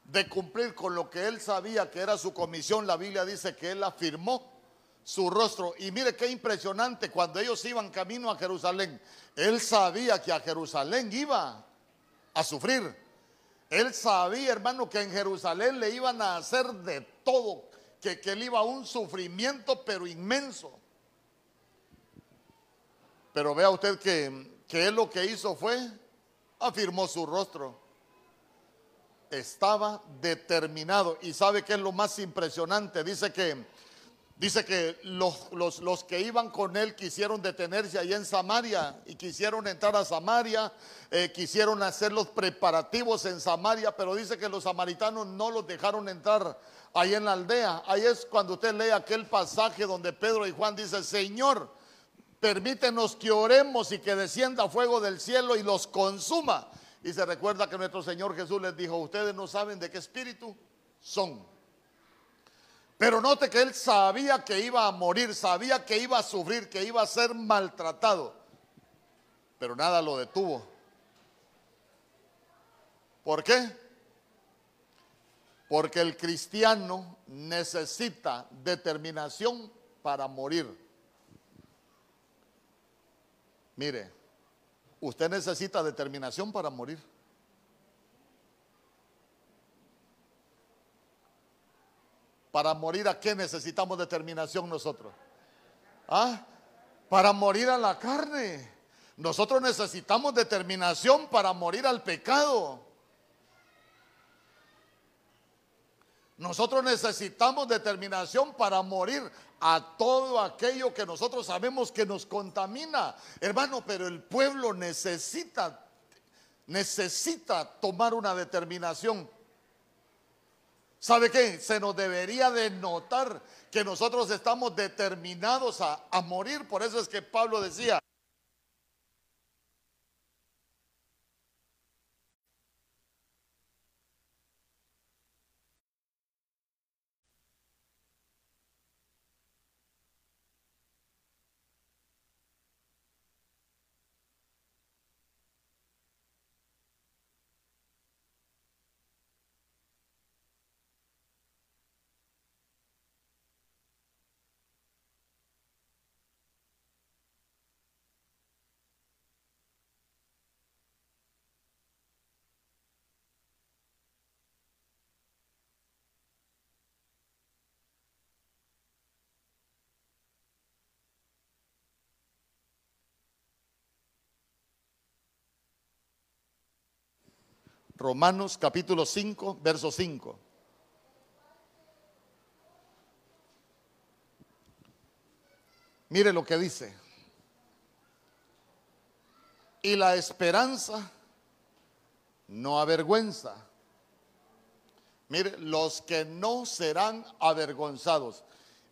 de cumplir con lo que él sabía que era su comisión, la Biblia dice que él afirmó su rostro. Y mire qué impresionante, cuando ellos iban camino a Jerusalén, él sabía que a Jerusalén iba a sufrir. Él sabía, hermano, que en Jerusalén le iban a hacer de todo, que, él iba a un sufrimiento, pero inmenso. Pero vea usted que, que él lo que hizo fue, afirmó su rostro. Estaba determinado. Y sabe que es lo más impresionante. Dice que Dice que los, los, que iban con él quisieron detenerse ahí en Samaria y quisieron entrar a Samaria, eh, quisieron hacer los preparativos en Samaria, pero dice que los samaritanos no los dejaron entrar ahí en la aldea. Ahí es cuando usted lee aquel pasaje donde Pedro y Juan dicen, Señor, permítenos que oremos y que descienda fuego del cielo y los consuma. Y se recuerda que nuestro Señor Jesús les dijo, ustedes no saben de qué espíritu son. Pero note que él sabía que iba a morir, sabía que iba a sufrir, que iba a ser maltratado. Pero nada lo detuvo. ¿Por qué? Porque el cristiano necesita determinación para morir. Mire, usted necesita determinación para morir. Para morir a qué necesitamos determinación nosotros? ¿Ah? Para morir a la carne. Nosotros necesitamos determinación para morir al pecado. Nosotros necesitamos determinación para morir a todo aquello que nosotros sabemos que nos contamina. Hermano, pero el pueblo necesita, necesita tomar una determinación. ¿Sabe qué? Se nos debería de notar que nosotros estamos determinados a, a morir. Por eso es que Pablo decía, Romanos capítulo 5, verso 5. Mire lo que dice. Y la esperanza no avergüenza. Mire, los que no serán avergonzados.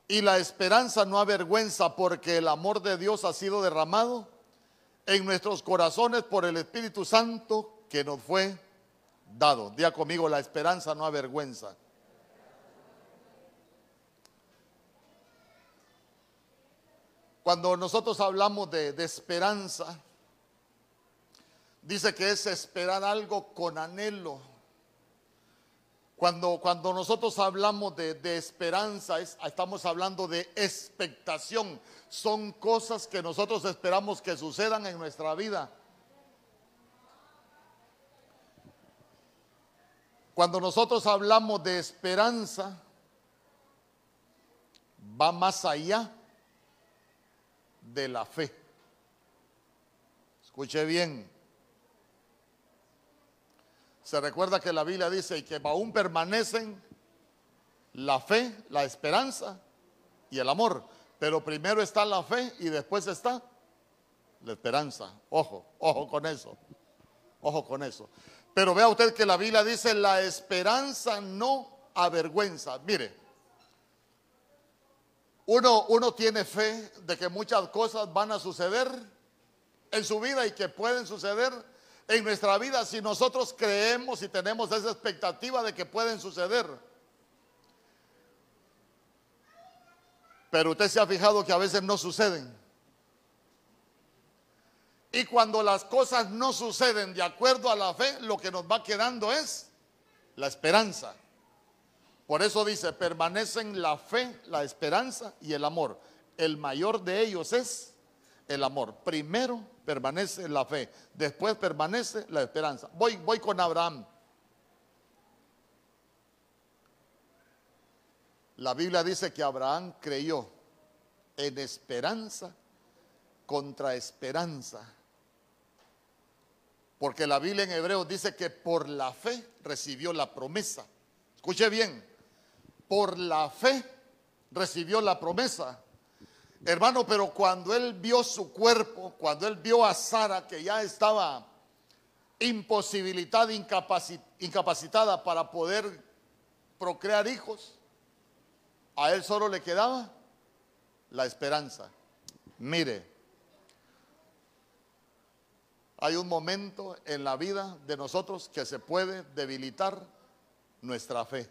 Y la esperanza no avergüenza porque el amor de Dios ha sido derramado en nuestros corazones por el Espíritu Santo que nos fue dado. Día conmigo, la esperanza no avergüenza. Cuando nosotros hablamos de, esperanza, dice que es esperar algo con anhelo. Cuando, cuando nosotros hablamos de, de esperanza, estamos hablando de expectación. Son cosas que nosotros esperamos que sucedan en nuestra vida. Cuando nosotros hablamos de esperanza, va más allá de la fe. Escuche bien. Se recuerda que la Biblia dice que aún permanecen la fe, la esperanza y el amor. Pero primero está la fe y después está la esperanza. Ojo, ojo con eso. Ojo con eso. Pero vea usted que la Biblia dice, la esperanza no avergüenza. Mire, Uno, uno tiene fe de que muchas cosas van a suceder en su vida y que pueden suceder en nuestra vida si nosotros creemos y tenemos esa expectativa de que pueden suceder. Pero usted se ha fijado que a veces no suceden. Y cuando las cosas no suceden de acuerdo a la fe, lo que nos va quedando es la esperanza. Por eso dice, permanecen la fe, la esperanza y el amor. El mayor de ellos es el amor. Primero permanece la fe, después permanece la esperanza. Voy, voy con Abraham. La Biblia dice que Abraham creyó en esperanza contra esperanza. Porque la Biblia en Hebreos dice que por la fe recibió la promesa. Escuche bien, por la fe recibió la promesa. Hermano, pero cuando él vio su cuerpo, cuando él vio a Sara que ya estaba imposibilitada, incapacitada para poder procrear hijos, a él solo le quedaba la esperanza. Mire, hay un momento en la vida de nosotros que se puede debilitar nuestra fe.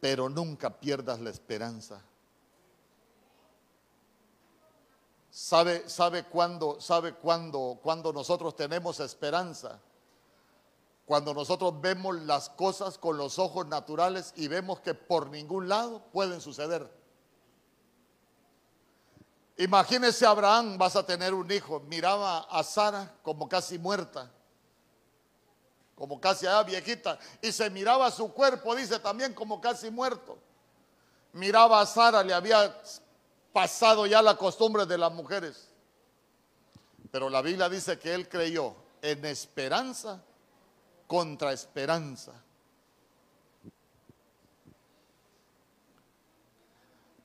Pero nunca pierdas la esperanza. ¿Sabe, sabe cuándo, sabe cuándo, cuando nosotros tenemos esperanza? Cuando nosotros vemos las cosas con los ojos naturales y vemos que por ningún lado pueden suceder. Imagínese Abraham, vas a tener un hijo. Miraba a Sara como casi muerta, como casi allá viejita, y se miraba su cuerpo, dice también como casi muerto. Miraba a Sara, le había pasado ya la costumbre de las mujeres. Pero la Biblia dice que él creyó en esperanza contra esperanza.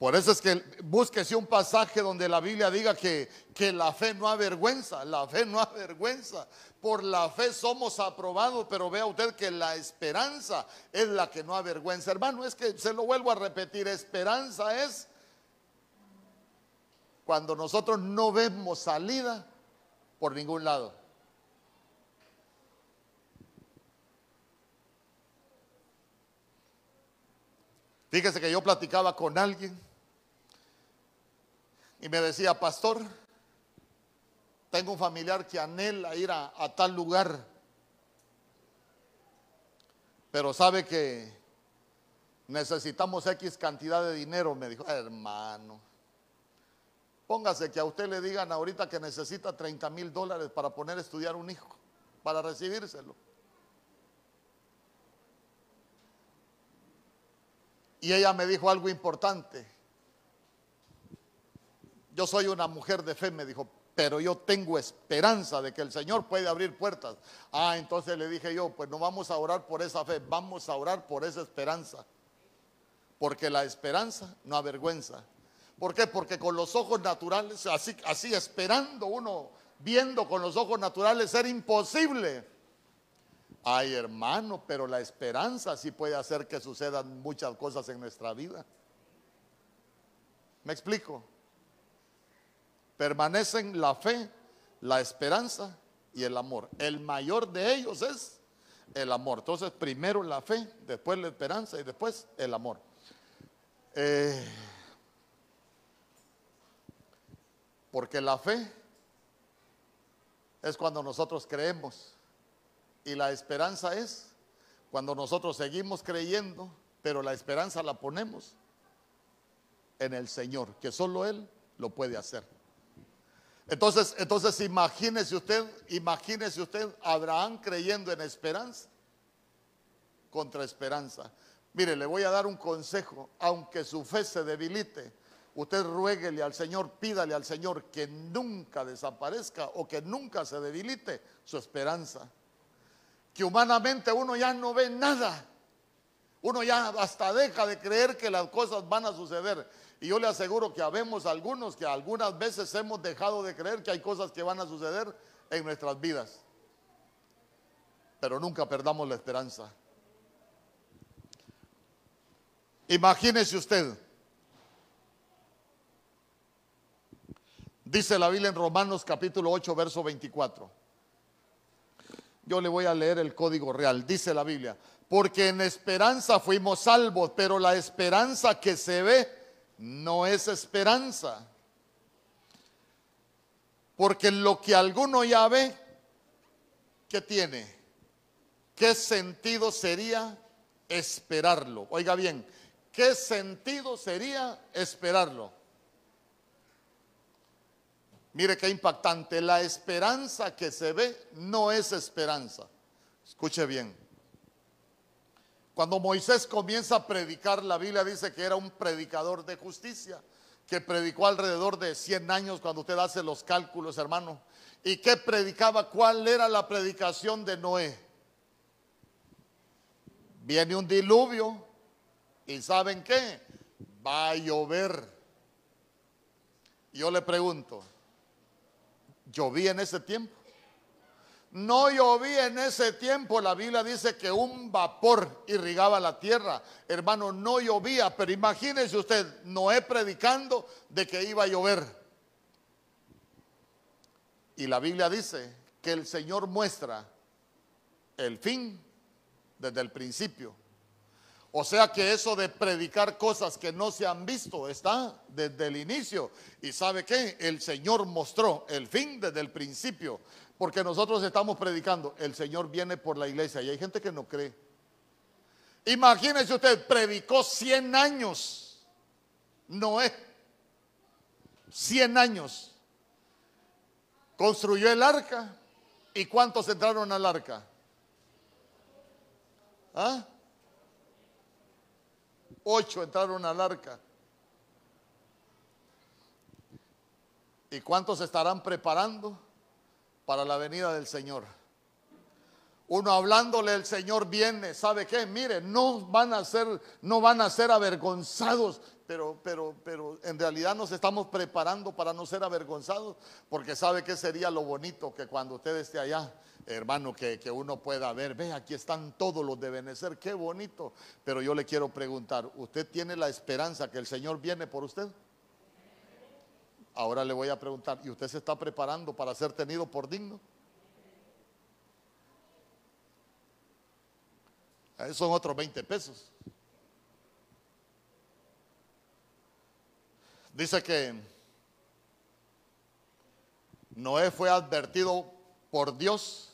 Por eso es que búsquese un pasaje donde la Biblia diga que, que la fe no avergüenza, la fe no avergüenza. Por la fe somos aprobados, pero vea usted que la esperanza es la que no avergüenza. Hermano, es que se lo vuelvo a repetir, esperanza es cuando nosotros no vemos salida por ningún lado. Fíjese que yo platicaba con alguien y me decía, pastor, tengo un familiar que anhela ir a, tal lugar, pero sabe que necesitamos X cantidad de dinero. Me dijo, hermano, póngase que a usted le digan ahorita que necesita 30 mil dólares para poner a estudiar un hijo, para recibírselo. Y ella me dijo algo importante. Yo soy una mujer de fe, me dijo, pero yo tengo esperanza de que el Señor puede abrir puertas. Ah, entonces le dije yo, pues no vamos a orar por esa fe, vamos a orar por esa esperanza. Porque la esperanza no avergüenza. ¿Por qué? Porque con los ojos naturales, así, esperando uno, viendo con los ojos naturales, ser imposible. Ay, hermano, pero la esperanza sí puede hacer que sucedan muchas cosas en nuestra vida. ¿Me explico? Permanecen la fe, la esperanza y el amor. El mayor de ellos es el amor. Entonces, primero la fe, después la esperanza y después el amor. Eh, porque la fe es cuando nosotros creemos y la esperanza es cuando nosotros seguimos creyendo, pero la esperanza la ponemos en el Señor, que solo Él lo puede hacer. Entonces, entonces imagínese usted, imagínese usted Abraham creyendo en esperanza contra esperanza. Mire, le voy a dar un consejo, aunque su fe se debilite, usted rueguele al Señor, pídale al Señor que nunca desaparezca o que nunca se debilite su esperanza. Que humanamente uno ya no ve nada. Uno ya hasta deja de creer que las cosas van a suceder. Y yo le aseguro que habemos algunos que algunas veces hemos dejado de creer que hay cosas que van a suceder en nuestras vidas. Pero nunca perdamos la esperanza. Imagínese usted. Dice la Biblia en Romanos capítulo 8, verso 24. Yo le voy a leer el código real. Dice la Biblia, porque en esperanza fuimos salvos, pero la esperanza que se ve no es esperanza. Porque lo que alguno ya ve, ¿qué tiene? ¿Qué sentido sería esperarlo? Oiga bien, ¿qué sentido sería esperarlo? Mire qué impactante, la esperanza que se ve no es esperanza. Escuche bien. Cuando Moisés comienza a predicar, la Biblia dice que era un predicador de justicia, que predicó alrededor de 100 años cuando usted hace los cálculos, hermano. ¿Y qué predicaba? ¿Cuál era la predicación de Noé? Viene un diluvio y ¿saben qué? Va a llover. Yo le pregunto, ¿llovía en ese tiempo? No llovía en ese tiempo, la Biblia dice que un vapor irrigaba la tierra. Hermano, no llovía, pero imagínese usted, Noé predicando de que iba a llover. Y la Biblia dice que el Señor muestra el fin desde el principio. O sea que eso de predicar cosas que no se han visto está desde el inicio. Y sabe qué? El Señor mostró el fin desde el principio. Porque nosotros estamos predicando, el Señor viene por la iglesia y hay gente que no cree. Imagínese usted, predicó 100 años. Noé, 100 años. Construyó el arca. ¿Y cuántos entraron al arca? ¿Ah? Ocho entraron al arca. ¿Y cuántos estarán preparando para la venida del Señor? Uno hablándole el Señor viene, ¿sabe qué? Mire, no van a ser no van a ser avergonzados, pero pero pero en realidad nos estamos preparando para no ser avergonzados, porque sabe que sería lo bonito que cuando usted esté allá hermano, que, uno pueda ver, ve, aquí están todos los de Benecer, qué bonito. Pero yo le quiero preguntar, ¿usted tiene la esperanza que el Señor viene por usted? Ahora le voy a preguntar, ¿y usted se está preparando para ser tenido por digno? Esos son otros 20 pesos. Dice que Noé fue advertido por Dios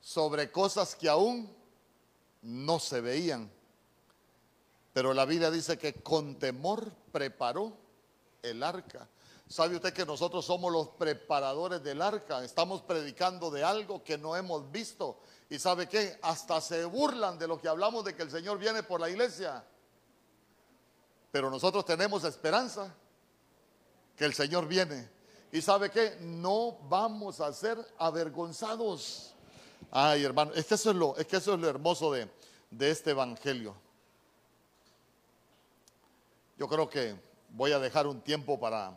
sobre cosas que aún no se veían. Pero la Biblia dice que con temor preparó el arca. ¿Sabe usted que nosotros somos los preparadores del arca? Estamos predicando de algo que no hemos visto. ¿Y sabe qué? Hasta se burlan de lo que hablamos de que el Señor viene por la iglesia. Pero nosotros tenemos esperanza que el Señor viene. ¿Y sabe qué? No vamos a ser avergonzados. Ay, hermano, es que eso es lo, es que eso es lo hermoso de, de este evangelio. Yo creo que voy a dejar un tiempo para,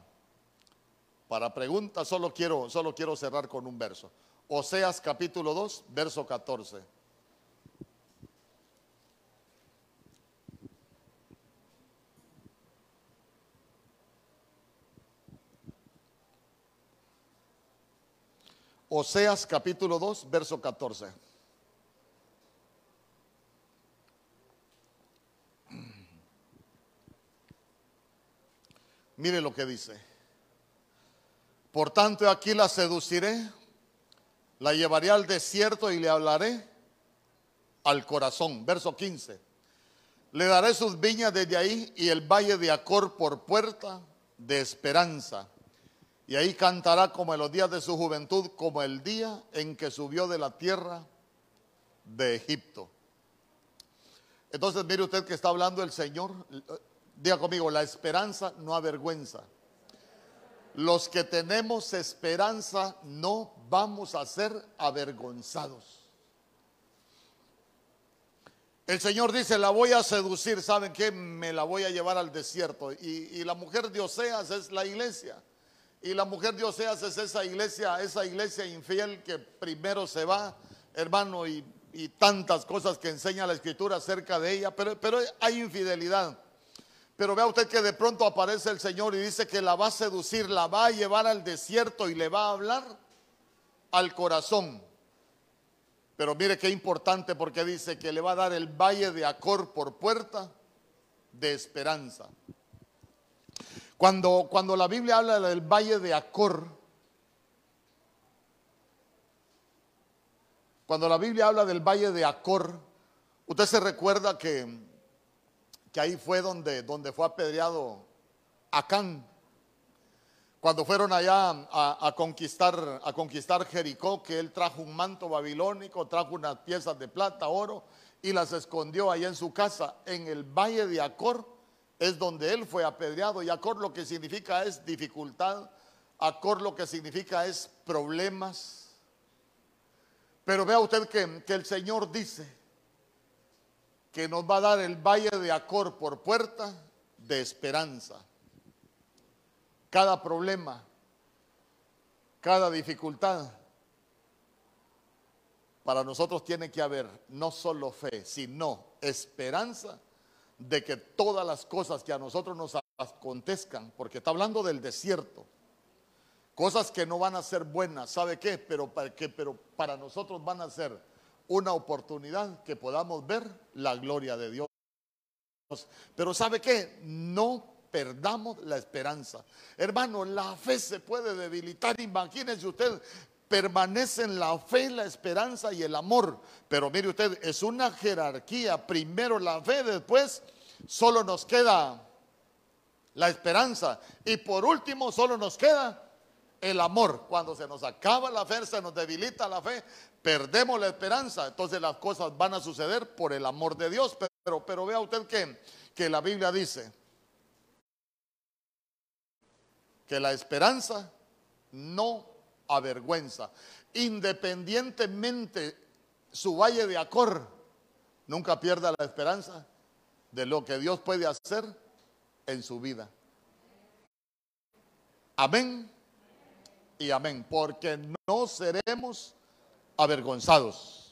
para preguntas. Solo quiero, solo quiero cerrar con un verso. Oseas capítulo 2, verso 14. Oseas capítulo 2, verso 14. Mire lo que dice. Por tanto, aquí la seduciré, la llevaré al desierto y le hablaré al corazón. Verso 15. Le daré sus viñas desde ahí y el valle de Acor por puerta de esperanza y ahí cantará como en los días de su juventud, como el día en que subió de la tierra de Egipto. Entonces mire usted que está hablando el Señor, diga conmigo, la esperanza no avergüenza. Los que tenemos esperanza no vamos a ser avergonzados. El Señor dice, la voy a seducir, ¿saben qué? Me la voy a llevar al desierto. Y, la mujer de Oseas es la iglesia. Y la mujer de hace es esa iglesia, esa iglesia infiel que primero se va, hermano, y y tantas cosas que enseña la escritura acerca de ella, pero, pero hay infidelidad. Pero vea usted que de pronto aparece el Señor y dice que la va a seducir, la va a llevar al desierto y le va a hablar al corazón. Pero mire qué importante porque dice que le va a dar el valle de Acor por puerta de esperanza. Cuando, cuando la Biblia habla del valle de Acor, cuando la Biblia habla del valle de Acor, usted se recuerda que, que ahí fue donde, donde fue apedreado Acán. Cuando fueron allá a, conquistar, a conquistar Jericó, que él trajo un manto babilónico, trajo unas piezas de plata, oro, y las escondió allá en su casa, en el valle de Acor, es donde él fue apedreado. Y Acor lo que significa es dificultad, Acor lo que significa es problemas. Pero vea usted que, que el Señor dice que nos va a dar el valle de Acor por puerta de esperanza cada problema, cada dificultad, para nosotros tiene que haber no solo fe, sino esperanza de que todas las cosas que a nosotros nos acontezcan, porque está hablando del desierto, cosas que no van a ser buenas, ¿sabe qué? Pero para, que, pero para nosotros van a ser una oportunidad que podamos ver la gloria de Dios. Pero ¿sabe qué? No perdamos la esperanza. Hermano, la fe se puede debilitar. Imagínese usted, permanece en la fe, la esperanza y el amor. Pero mire usted, es una jerarquía. Primero la fe, después solo nos queda la esperanza. Y por último, solo nos queda el amor. Cuando se nos acaba la fe, se nos debilita la fe, perdemos la esperanza. Entonces las cosas van a suceder por el amor de Dios. Pero, pero vea usted que, que la Biblia dice, que la esperanza no avergüenza. Independientemente su valle de Acor, nunca pierda la esperanza de lo que Dios puede hacer en su vida. Amén y amén, porque no seremos avergonzados.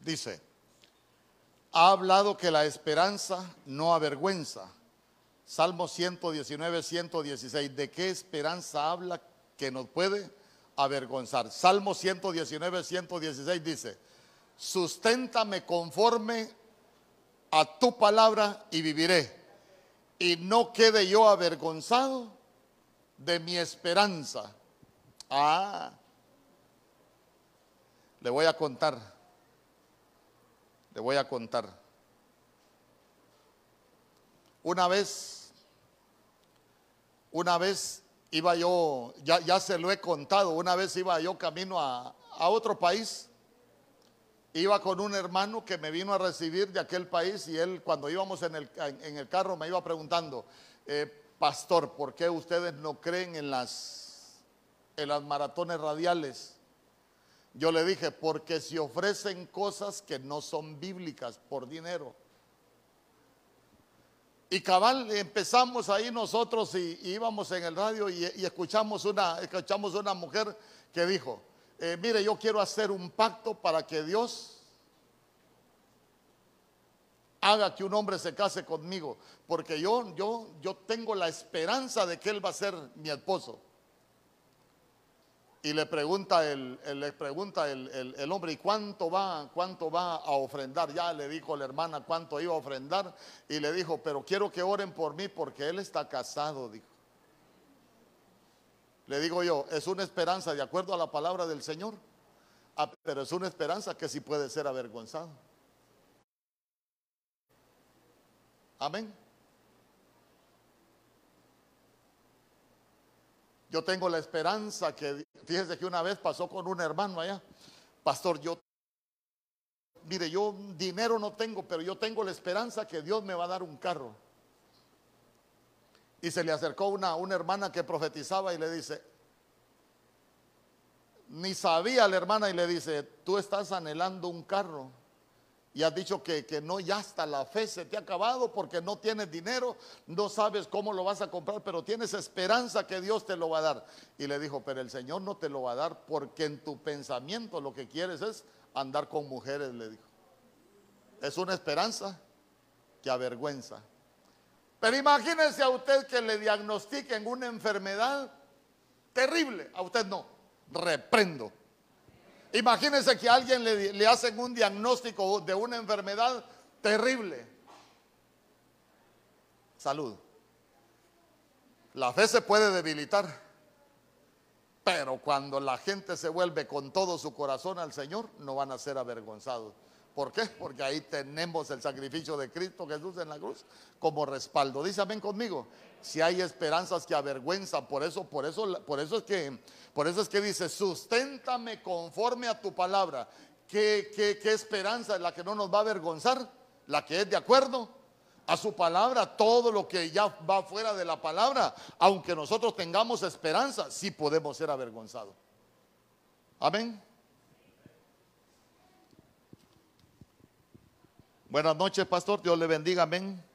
Dice, ha hablado que la esperanza no avergüenza. Salmo 119, 116. ¿De qué esperanza habla que nos puede avergonzar? Salmo 119, 116 dice, susténtame conforme a tu palabra y viviré. Y no quede yo avergonzado de mi esperanza. Ah, le voy a contar voy a contar. Una vez, una vez iba yo, ya, ya se lo he contado, una vez iba yo camino a, otro país, iba con un hermano que me vino a recibir de aquel país y él cuando íbamos en el, en el carro me iba preguntando, eh, pastor, ¿por qué ustedes no creen en las, en las maratones radiales? Yo le dije, porque se ofrecen cosas que no son bíblicas por dinero. Y cabal, empezamos ahí nosotros y, íbamos en el radio y, escuchamos, una, escuchamos una mujer que dijo, eh, mire, yo quiero hacer un pacto para que Dios haga que un hombre se case conmigo, porque yo, yo, yo tengo la esperanza de que él va a ser mi esposo. Y le pregunta el, le pregunta el, hombre, ¿y cuánto va, cuánto va a ofrendar? Ya le dijo la hermana cuánto iba a ofrendar. Y le dijo, pero quiero que oren por mí porque él está casado, dijo. Le digo yo, es una esperanza de acuerdo a la palabra del Señor, ah, pero es una esperanza que sí puede ser avergonzado. Amén. Yo tengo la esperanza que, fíjese que una vez pasó con un hermano allá, pastor, yo, mire, yo dinero no tengo, pero yo tengo la esperanza que Dios me va a dar un carro. Y se le acercó una, una hermana que profetizaba y le dice, ni sabía la hermana y le dice, tú estás anhelando un carro y has dicho que, no, ya hasta la fe se te ha acabado porque no tienes dinero, no sabes cómo lo vas a comprar, pero tienes esperanza que Dios te lo va a dar. Y le dijo, pero el Señor no te lo va a dar porque en tu pensamiento lo que quieres es andar con mujeres, le dijo. Es una esperanza que avergüenza. Pero imagínense a usted que le diagnostiquen una enfermedad terrible, a usted no, reprendo Imagínense que a alguien le, hacen un diagnóstico de una enfermedad terrible. Salud. La fe se puede debilitar, pero cuando la gente se vuelve con todo su corazón al Señor, no van a ser avergonzados. ¿Por qué? Porque ahí tenemos el sacrificio de Cristo Jesús en la cruz como respaldo. Dice amén conmigo. Si hay esperanzas que avergüenzan, por eso, por eso, por eso es que por eso es que dice, susténtame conforme a tu palabra. ¿Qué, qué, esperanza es la que no nos va a avergonzar? La que es de acuerdo a su palabra, todo lo que ya va fuera de la palabra, aunque nosotros tengamos esperanza, sí podemos ser avergonzados. Amén. Buenas noches, pastor. Dios le bendiga. Amén.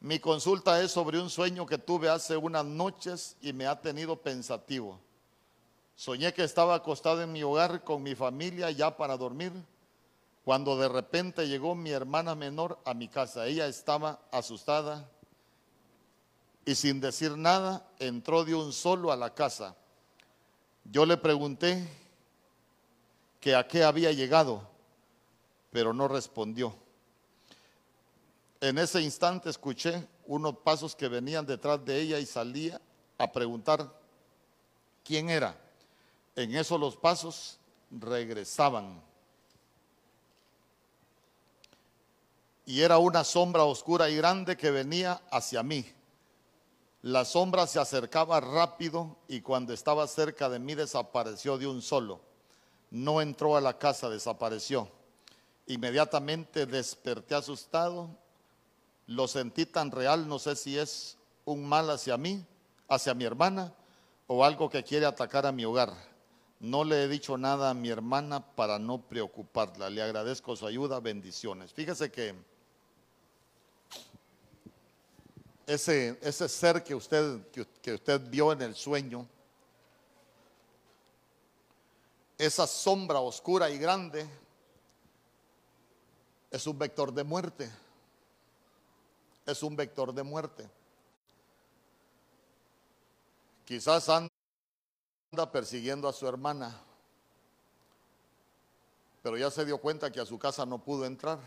Mi consulta es sobre un sueño que tuve hace unas noches y me ha tenido pensativo. Soñé que estaba acostado en mi hogar con mi familia ya para dormir, cuando de repente llegó mi hermana menor a mi casa. Ella estaba asustada y sin decir nada entró de un solo a la casa. Yo le pregunté que a qué había llegado, pero no respondió. En ese instante escuché unos pasos que venían detrás de ella y salía a preguntar quién era. En eso los pasos regresaban. Y era una sombra oscura y grande que venía hacia mí. La sombra se acercaba rápido y cuando estaba cerca de mí desapareció de un solo. No entró a la casa, desapareció. Inmediatamente desperté asustado. Lo sentí tan real, no sé si es un mal hacia mí, hacia mi hermana, o algo que quiere atacar a mi hogar. No le he dicho nada a mi hermana para no preocuparla. Le agradezco su ayuda, bendiciones. Fíjese que ese, ese ser que usted, que, usted vio en el sueño, esa sombra oscura y grande, es un vector de muerte. Es un vector de muerte. Quizás anda persiguiendo a su hermana, pero ya se dio cuenta que a su casa no pudo entrar.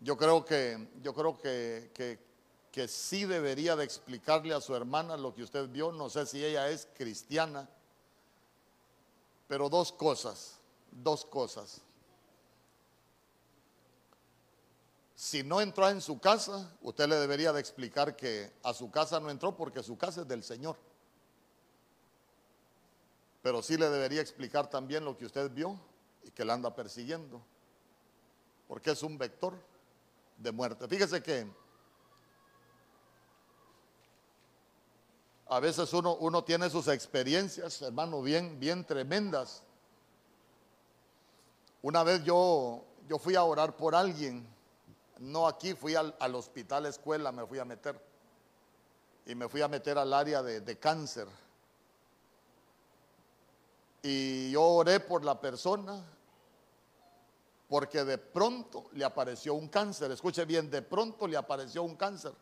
Yo creo que, yo creo que, que, que sí debería de explicarle a su hermana lo que usted vio. No sé si ella es cristiana, pero dos cosas, dos cosas. Si no entró en su casa, usted le debería de explicar que a su casa no entró porque su casa es del Señor. Pero sí le debería explicar también lo que usted vio y que la anda persiguiendo. Porque es un vector de muerte. Fíjese que a veces uno, uno tiene sus experiencias, hermano, bien, bien tremendas. Una vez yo, yo fui a orar por alguien no aquí, fui al, hospital escuela, me fui a meter. Y me fui a meter al área de, cáncer. Y yo oré por la persona. porque de pronto le apareció un cáncer. Escuche bien, de pronto le apareció un cáncer.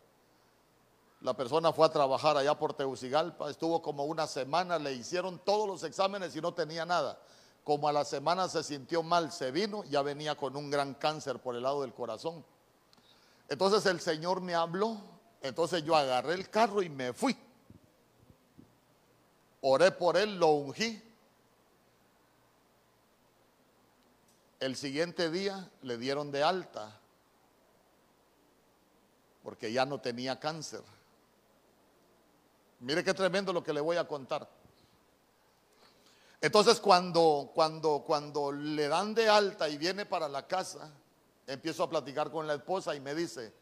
La persona fue a trabajar allá por Tegucigalpa, estuvo como una semana, le hicieron todos los exámenes y no tenía nada. Como a la semana se sintió mal, se vino, ya venía con un gran cáncer por el lado del corazón. Entonces el Señor me habló, entonces yo agarré el carro y me fui. Oré por él, lo ungí. El siguiente día le dieron de alta porque ya no tenía cáncer. Mire qué tremendo lo que le voy a contar. Entonces cuando, cuando, cuando le dan de alta y viene para la casa, empiezo a platicar con la esposa y me dice,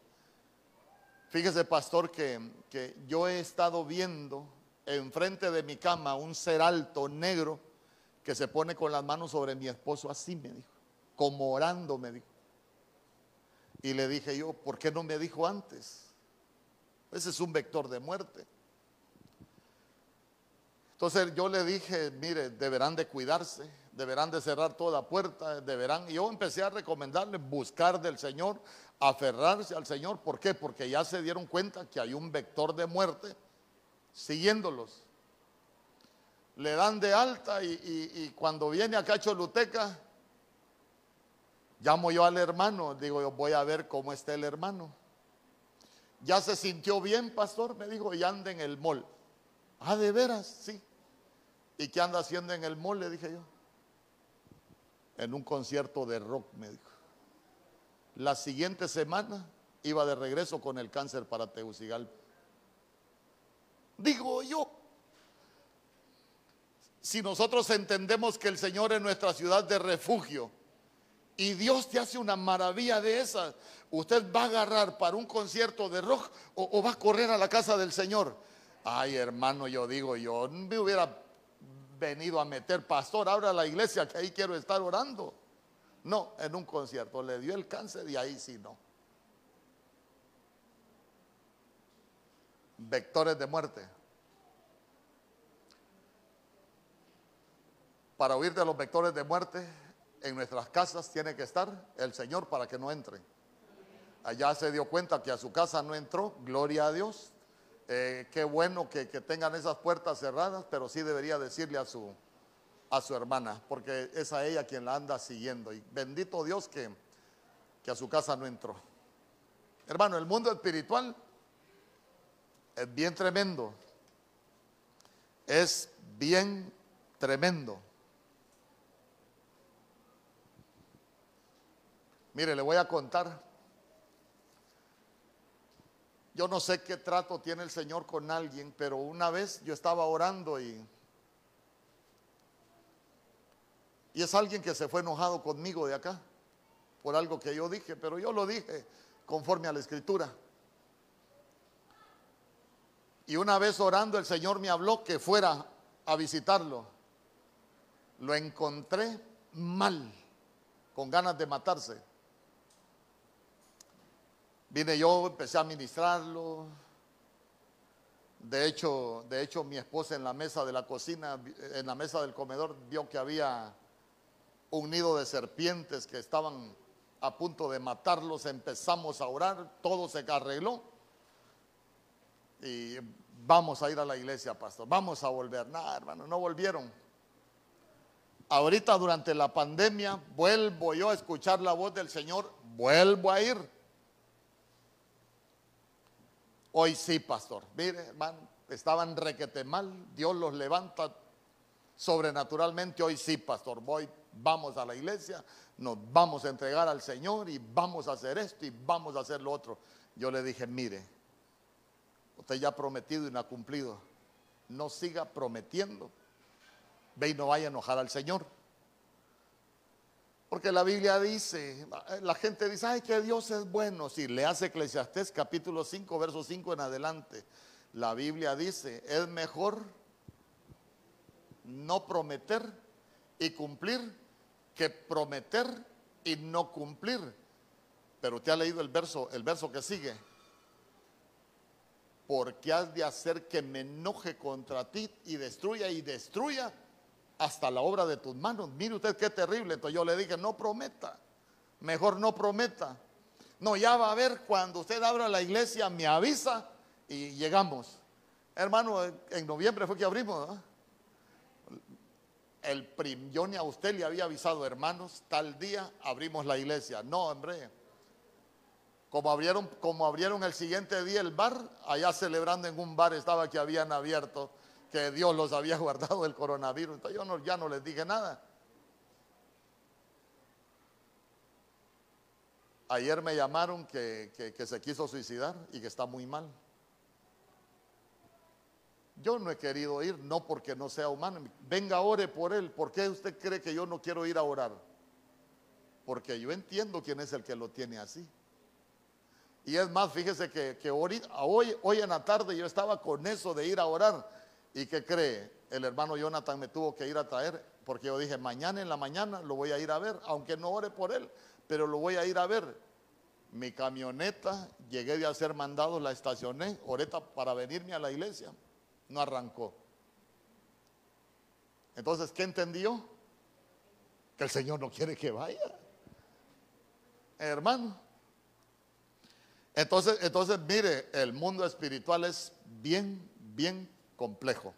fíjese pastor que, que yo he estado viendo enfrente de mi cama un ser alto, negro, que se pone con las manos sobre mi esposo, así me dijo, como orando me dijo. Y le dije yo, ¿por qué no me dijo antes? Ese es un vector de muerte. Entonces yo le dije, mire, deberán de cuidarse, deberán de cerrar toda puerta, deberán. Yo empecé a recomendarle buscar del Señor, aferrarse al Señor. ¿Por qué? Porque ya se dieron cuenta que hay un vector de muerte siguiéndolos. Le dan de alta y, cuando viene acá a Choluteca, llamo yo al hermano, digo yo voy a ver cómo está el hermano. Ya se sintió bien, pastor, me dijo, y anda en el mall. Ah, de veras, sí. ¿Y qué anda haciendo en el mall? Le dije yo. En un concierto de rock, me dijo. La siguiente semana iba de regreso con el cáncer para Tegucigalpa. Digo yo, si nosotros entendemos que el Señor es nuestra ciudad de refugio y Dios te hace una maravilla de esas, usted va a agarrar para un concierto de rock o, va a correr a la casa del Señor. Ay, hermano, yo digo, yo me hubiera venido a meter pastor, ahora la iglesia que ahí quiero estar orando. No, en un concierto le dio el cáncer y ahí sí no. vectores de muerte. Para huir de los vectores de muerte, en nuestras casas tiene que estar el Señor para que no entre. Allá se dio cuenta que a su casa no entró, gloria a Dios. Eh, qué bueno que, tengan esas puertas cerradas, pero sí debería decirle a su, a su hermana, porque es a ella quien la anda siguiendo. Y bendito Dios que, que a su casa no entró. Hermano, el mundo espiritual es bien tremendo. Es bien tremendo. Mire, le voy a contar. Yo no sé qué trato tiene el Señor con alguien, pero una vez yo estaba orando y y es alguien que se fue enojado conmigo de acá por algo que yo dije, pero yo lo dije conforme a la escritura. Y una vez orando el Señor me habló que fuera a visitarlo. Lo encontré mal, con ganas de matarse. Vine yo, empecé a ministrarlo. De hecho, de hecho, mi esposa en la mesa de la cocina, en la mesa del comedor, vio que había un nido de serpientes que estaban a punto de matarlos. Empezamos a orar, todo se arregló y vamos a ir a la iglesia, pastor, vamos a volver. Nada, hermano, no volvieron. Ahorita durante la pandemia vuelvo yo a escuchar la voz del Señor, vuelvo a ir. Hoy sí, pastor. Mire, hermano, estaban requete mal, Dios los levanta sobrenaturalmente. Hoy sí, pastor, voy, vamos a la iglesia, nos vamos a entregar al Señor y vamos a hacer esto y vamos a hacer lo otro. Yo le dije, mire, Usted ya ha prometido y no ha cumplido. No siga prometiendo. Ve y no vaya a enojar al Señor. Porque la Biblia dice, la gente dice, ay, que Dios es bueno. Si le hace Eclesiastés capítulo 5, verso 5 en adelante, la Biblia dice, es mejor no prometer y cumplir que prometer y no cumplir. Pero usted ha leído el verso, el verso que sigue porque has de hacer que me enoje contra ti y destruya y destruya hasta la obra de tus manos. Mire usted qué terrible. Entonces yo le dije, no prometa, mejor no prometa. No, ya va a ver cuando usted abra la iglesia, me avisa y llegamos. Hermano, en noviembre fue que abrimos. El prim, yo ni a usted le había avisado, hermanos, tal día abrimos la iglesia. No, hombre. Como abrieron, como abrieron el siguiente día el bar, allá celebrando en un bar estaba que habían abierto, que Dios los había guardado del coronavirus. Entonces yo no, ya no les dije nada. Ayer me llamaron que, que se quiso suicidar y que está muy mal. Yo no he querido ir, no porque no sea humano. Venga, ore por él. ¿Por qué usted cree que yo no quiero ir a orar? Porque yo entiendo quién es el que lo tiene así. Y es más, fíjese que, hoy, hoy en la tarde yo estaba con eso de ir a orar. ¿Y qué cree? El hermano Jonathan me tuvo que ir a traer porque yo dije, mañana en la mañana lo voy a ir a ver, aunque no ore por él, pero lo voy a ir a ver. Mi camioneta, llegué de hacer mandados, la estacioné, oreta para venirme a la iglesia, no arrancó. Entonces, ¿qué entendió? Que el Señor no quiere que vaya. Hermano, entonces, entonces, mire, el mundo espiritual es bien, bien complejo.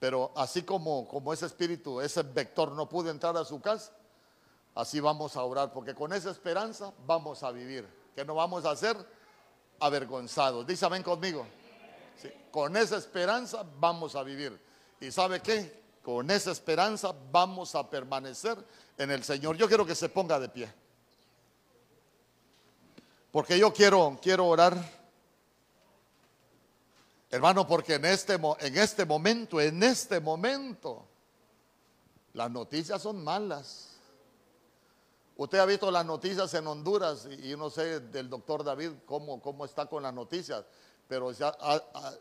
Pero así como, como ese espíritu, ese vector no pudo entrar a su casa, así vamos a orar, porque con esa esperanza vamos a vivir, que no vamos a ser avergonzados. Dice ven conmigo. con esa esperanza vamos a vivir. ¿Y sabe qué? Con esa esperanza vamos a permanecer en el Señor. Yo quiero que se ponga de pie. Porque yo quiero, quiero orar. Hermano, porque en este, en este momento, en este momento, las noticias son malas. Usted ha visto las noticias en Honduras y, yo no sé del doctor David cómo, cómo está con las noticias, pero se ha,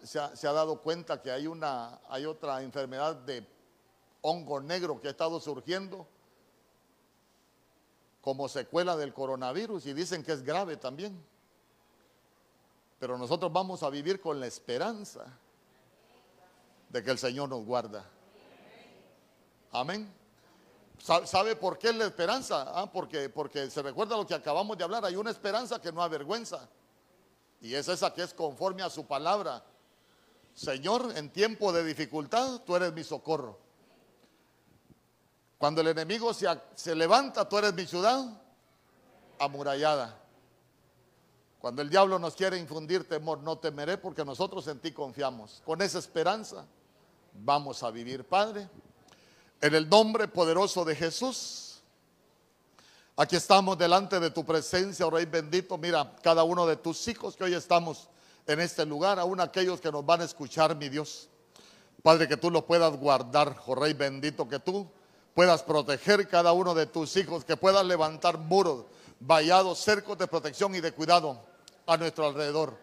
se ha, dado cuenta que hay, una, hay otra enfermedad de hongo negro que ha estado surgiendo como secuela del coronavirus y dicen que es grave también. Pero nosotros vamos a vivir con la esperanza de que el Señor nos guarda. Amén. ¿Sabe por qué la esperanza? Ah, porque, porque se recuerda lo que acabamos de hablar. Hay una esperanza que no avergüenza. Y es esa que es conforme a su palabra. Señor, en tiempo de dificultad, tú eres mi socorro. Cuando el enemigo se, se levanta, tú eres mi ciudad amurallada. Cuando el diablo nos quiere infundir temor, no temeré porque nosotros en ti confiamos. Con esa esperanza vamos a vivir, Padre. En el nombre poderoso de Jesús. Aquí estamos delante de tu presencia, oh Rey bendito. Mira, cada uno de tus hijos que hoy estamos en este lugar, aún aquellos que nos van a escuchar, mi Dios. Padre, que tú lo puedas guardar, oh Rey bendito, que tú puedas proteger cada uno de tus hijos, que puedas levantar muros, vallados, cercos de protección y de cuidado a nuestro alrededor.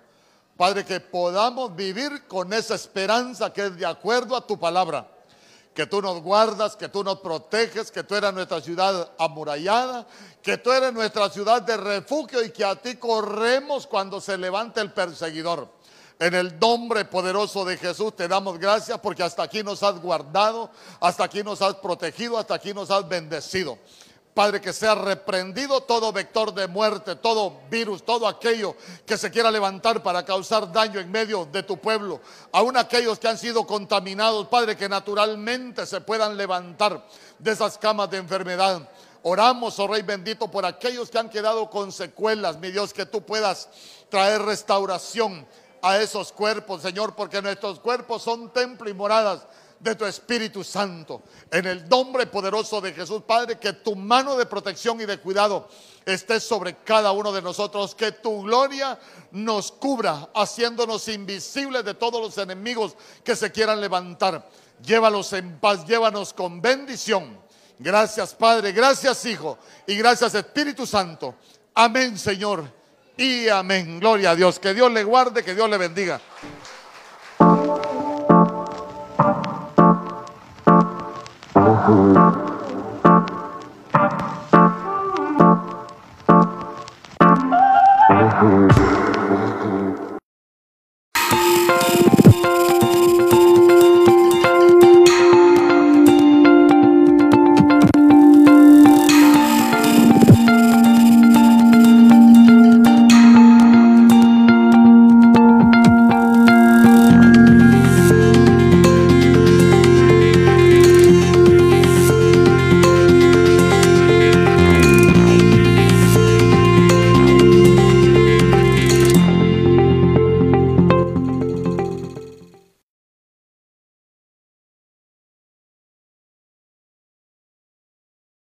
Padre, que podamos vivir con esa esperanza que es de acuerdo a tu palabra. Que tú nos guardas, que tú nos proteges, que tú eres nuestra ciudad amurallada, que tú eres nuestra ciudad de refugio y que a ti corremos cuando se levante el perseguidor. En el nombre poderoso de Jesús te damos gracias porque hasta aquí nos has guardado, hasta aquí nos has protegido, hasta aquí nos has bendecido. Padre, que sea reprendido todo vector de muerte, todo virus, todo aquello que se quiera levantar para causar daño en medio de tu pueblo. Aún aquellos que han sido contaminados, Padre, que naturalmente se puedan levantar de esas camas de enfermedad. Oramos, oh Rey bendito, por aquellos que han quedado con secuelas, mi Dios, que tú puedas traer restauración a esos cuerpos, Señor, porque nuestros cuerpos son templo y moradas de tu Espíritu Santo. En el nombre poderoso de Jesús, Padre, que tu mano de protección y de cuidado esté sobre cada uno de nosotros, que tu gloria nos cubra, haciéndonos invisibles de todos los enemigos que se quieran levantar. Llévalos en paz, llévanos con bendición. Gracias, Padre, gracias, Hijo, y gracias, Espíritu Santo. Amén, Señor y amén. Gloria a Dios. Que Dios le guarde, que Dios le bendiga. Mm-hmm.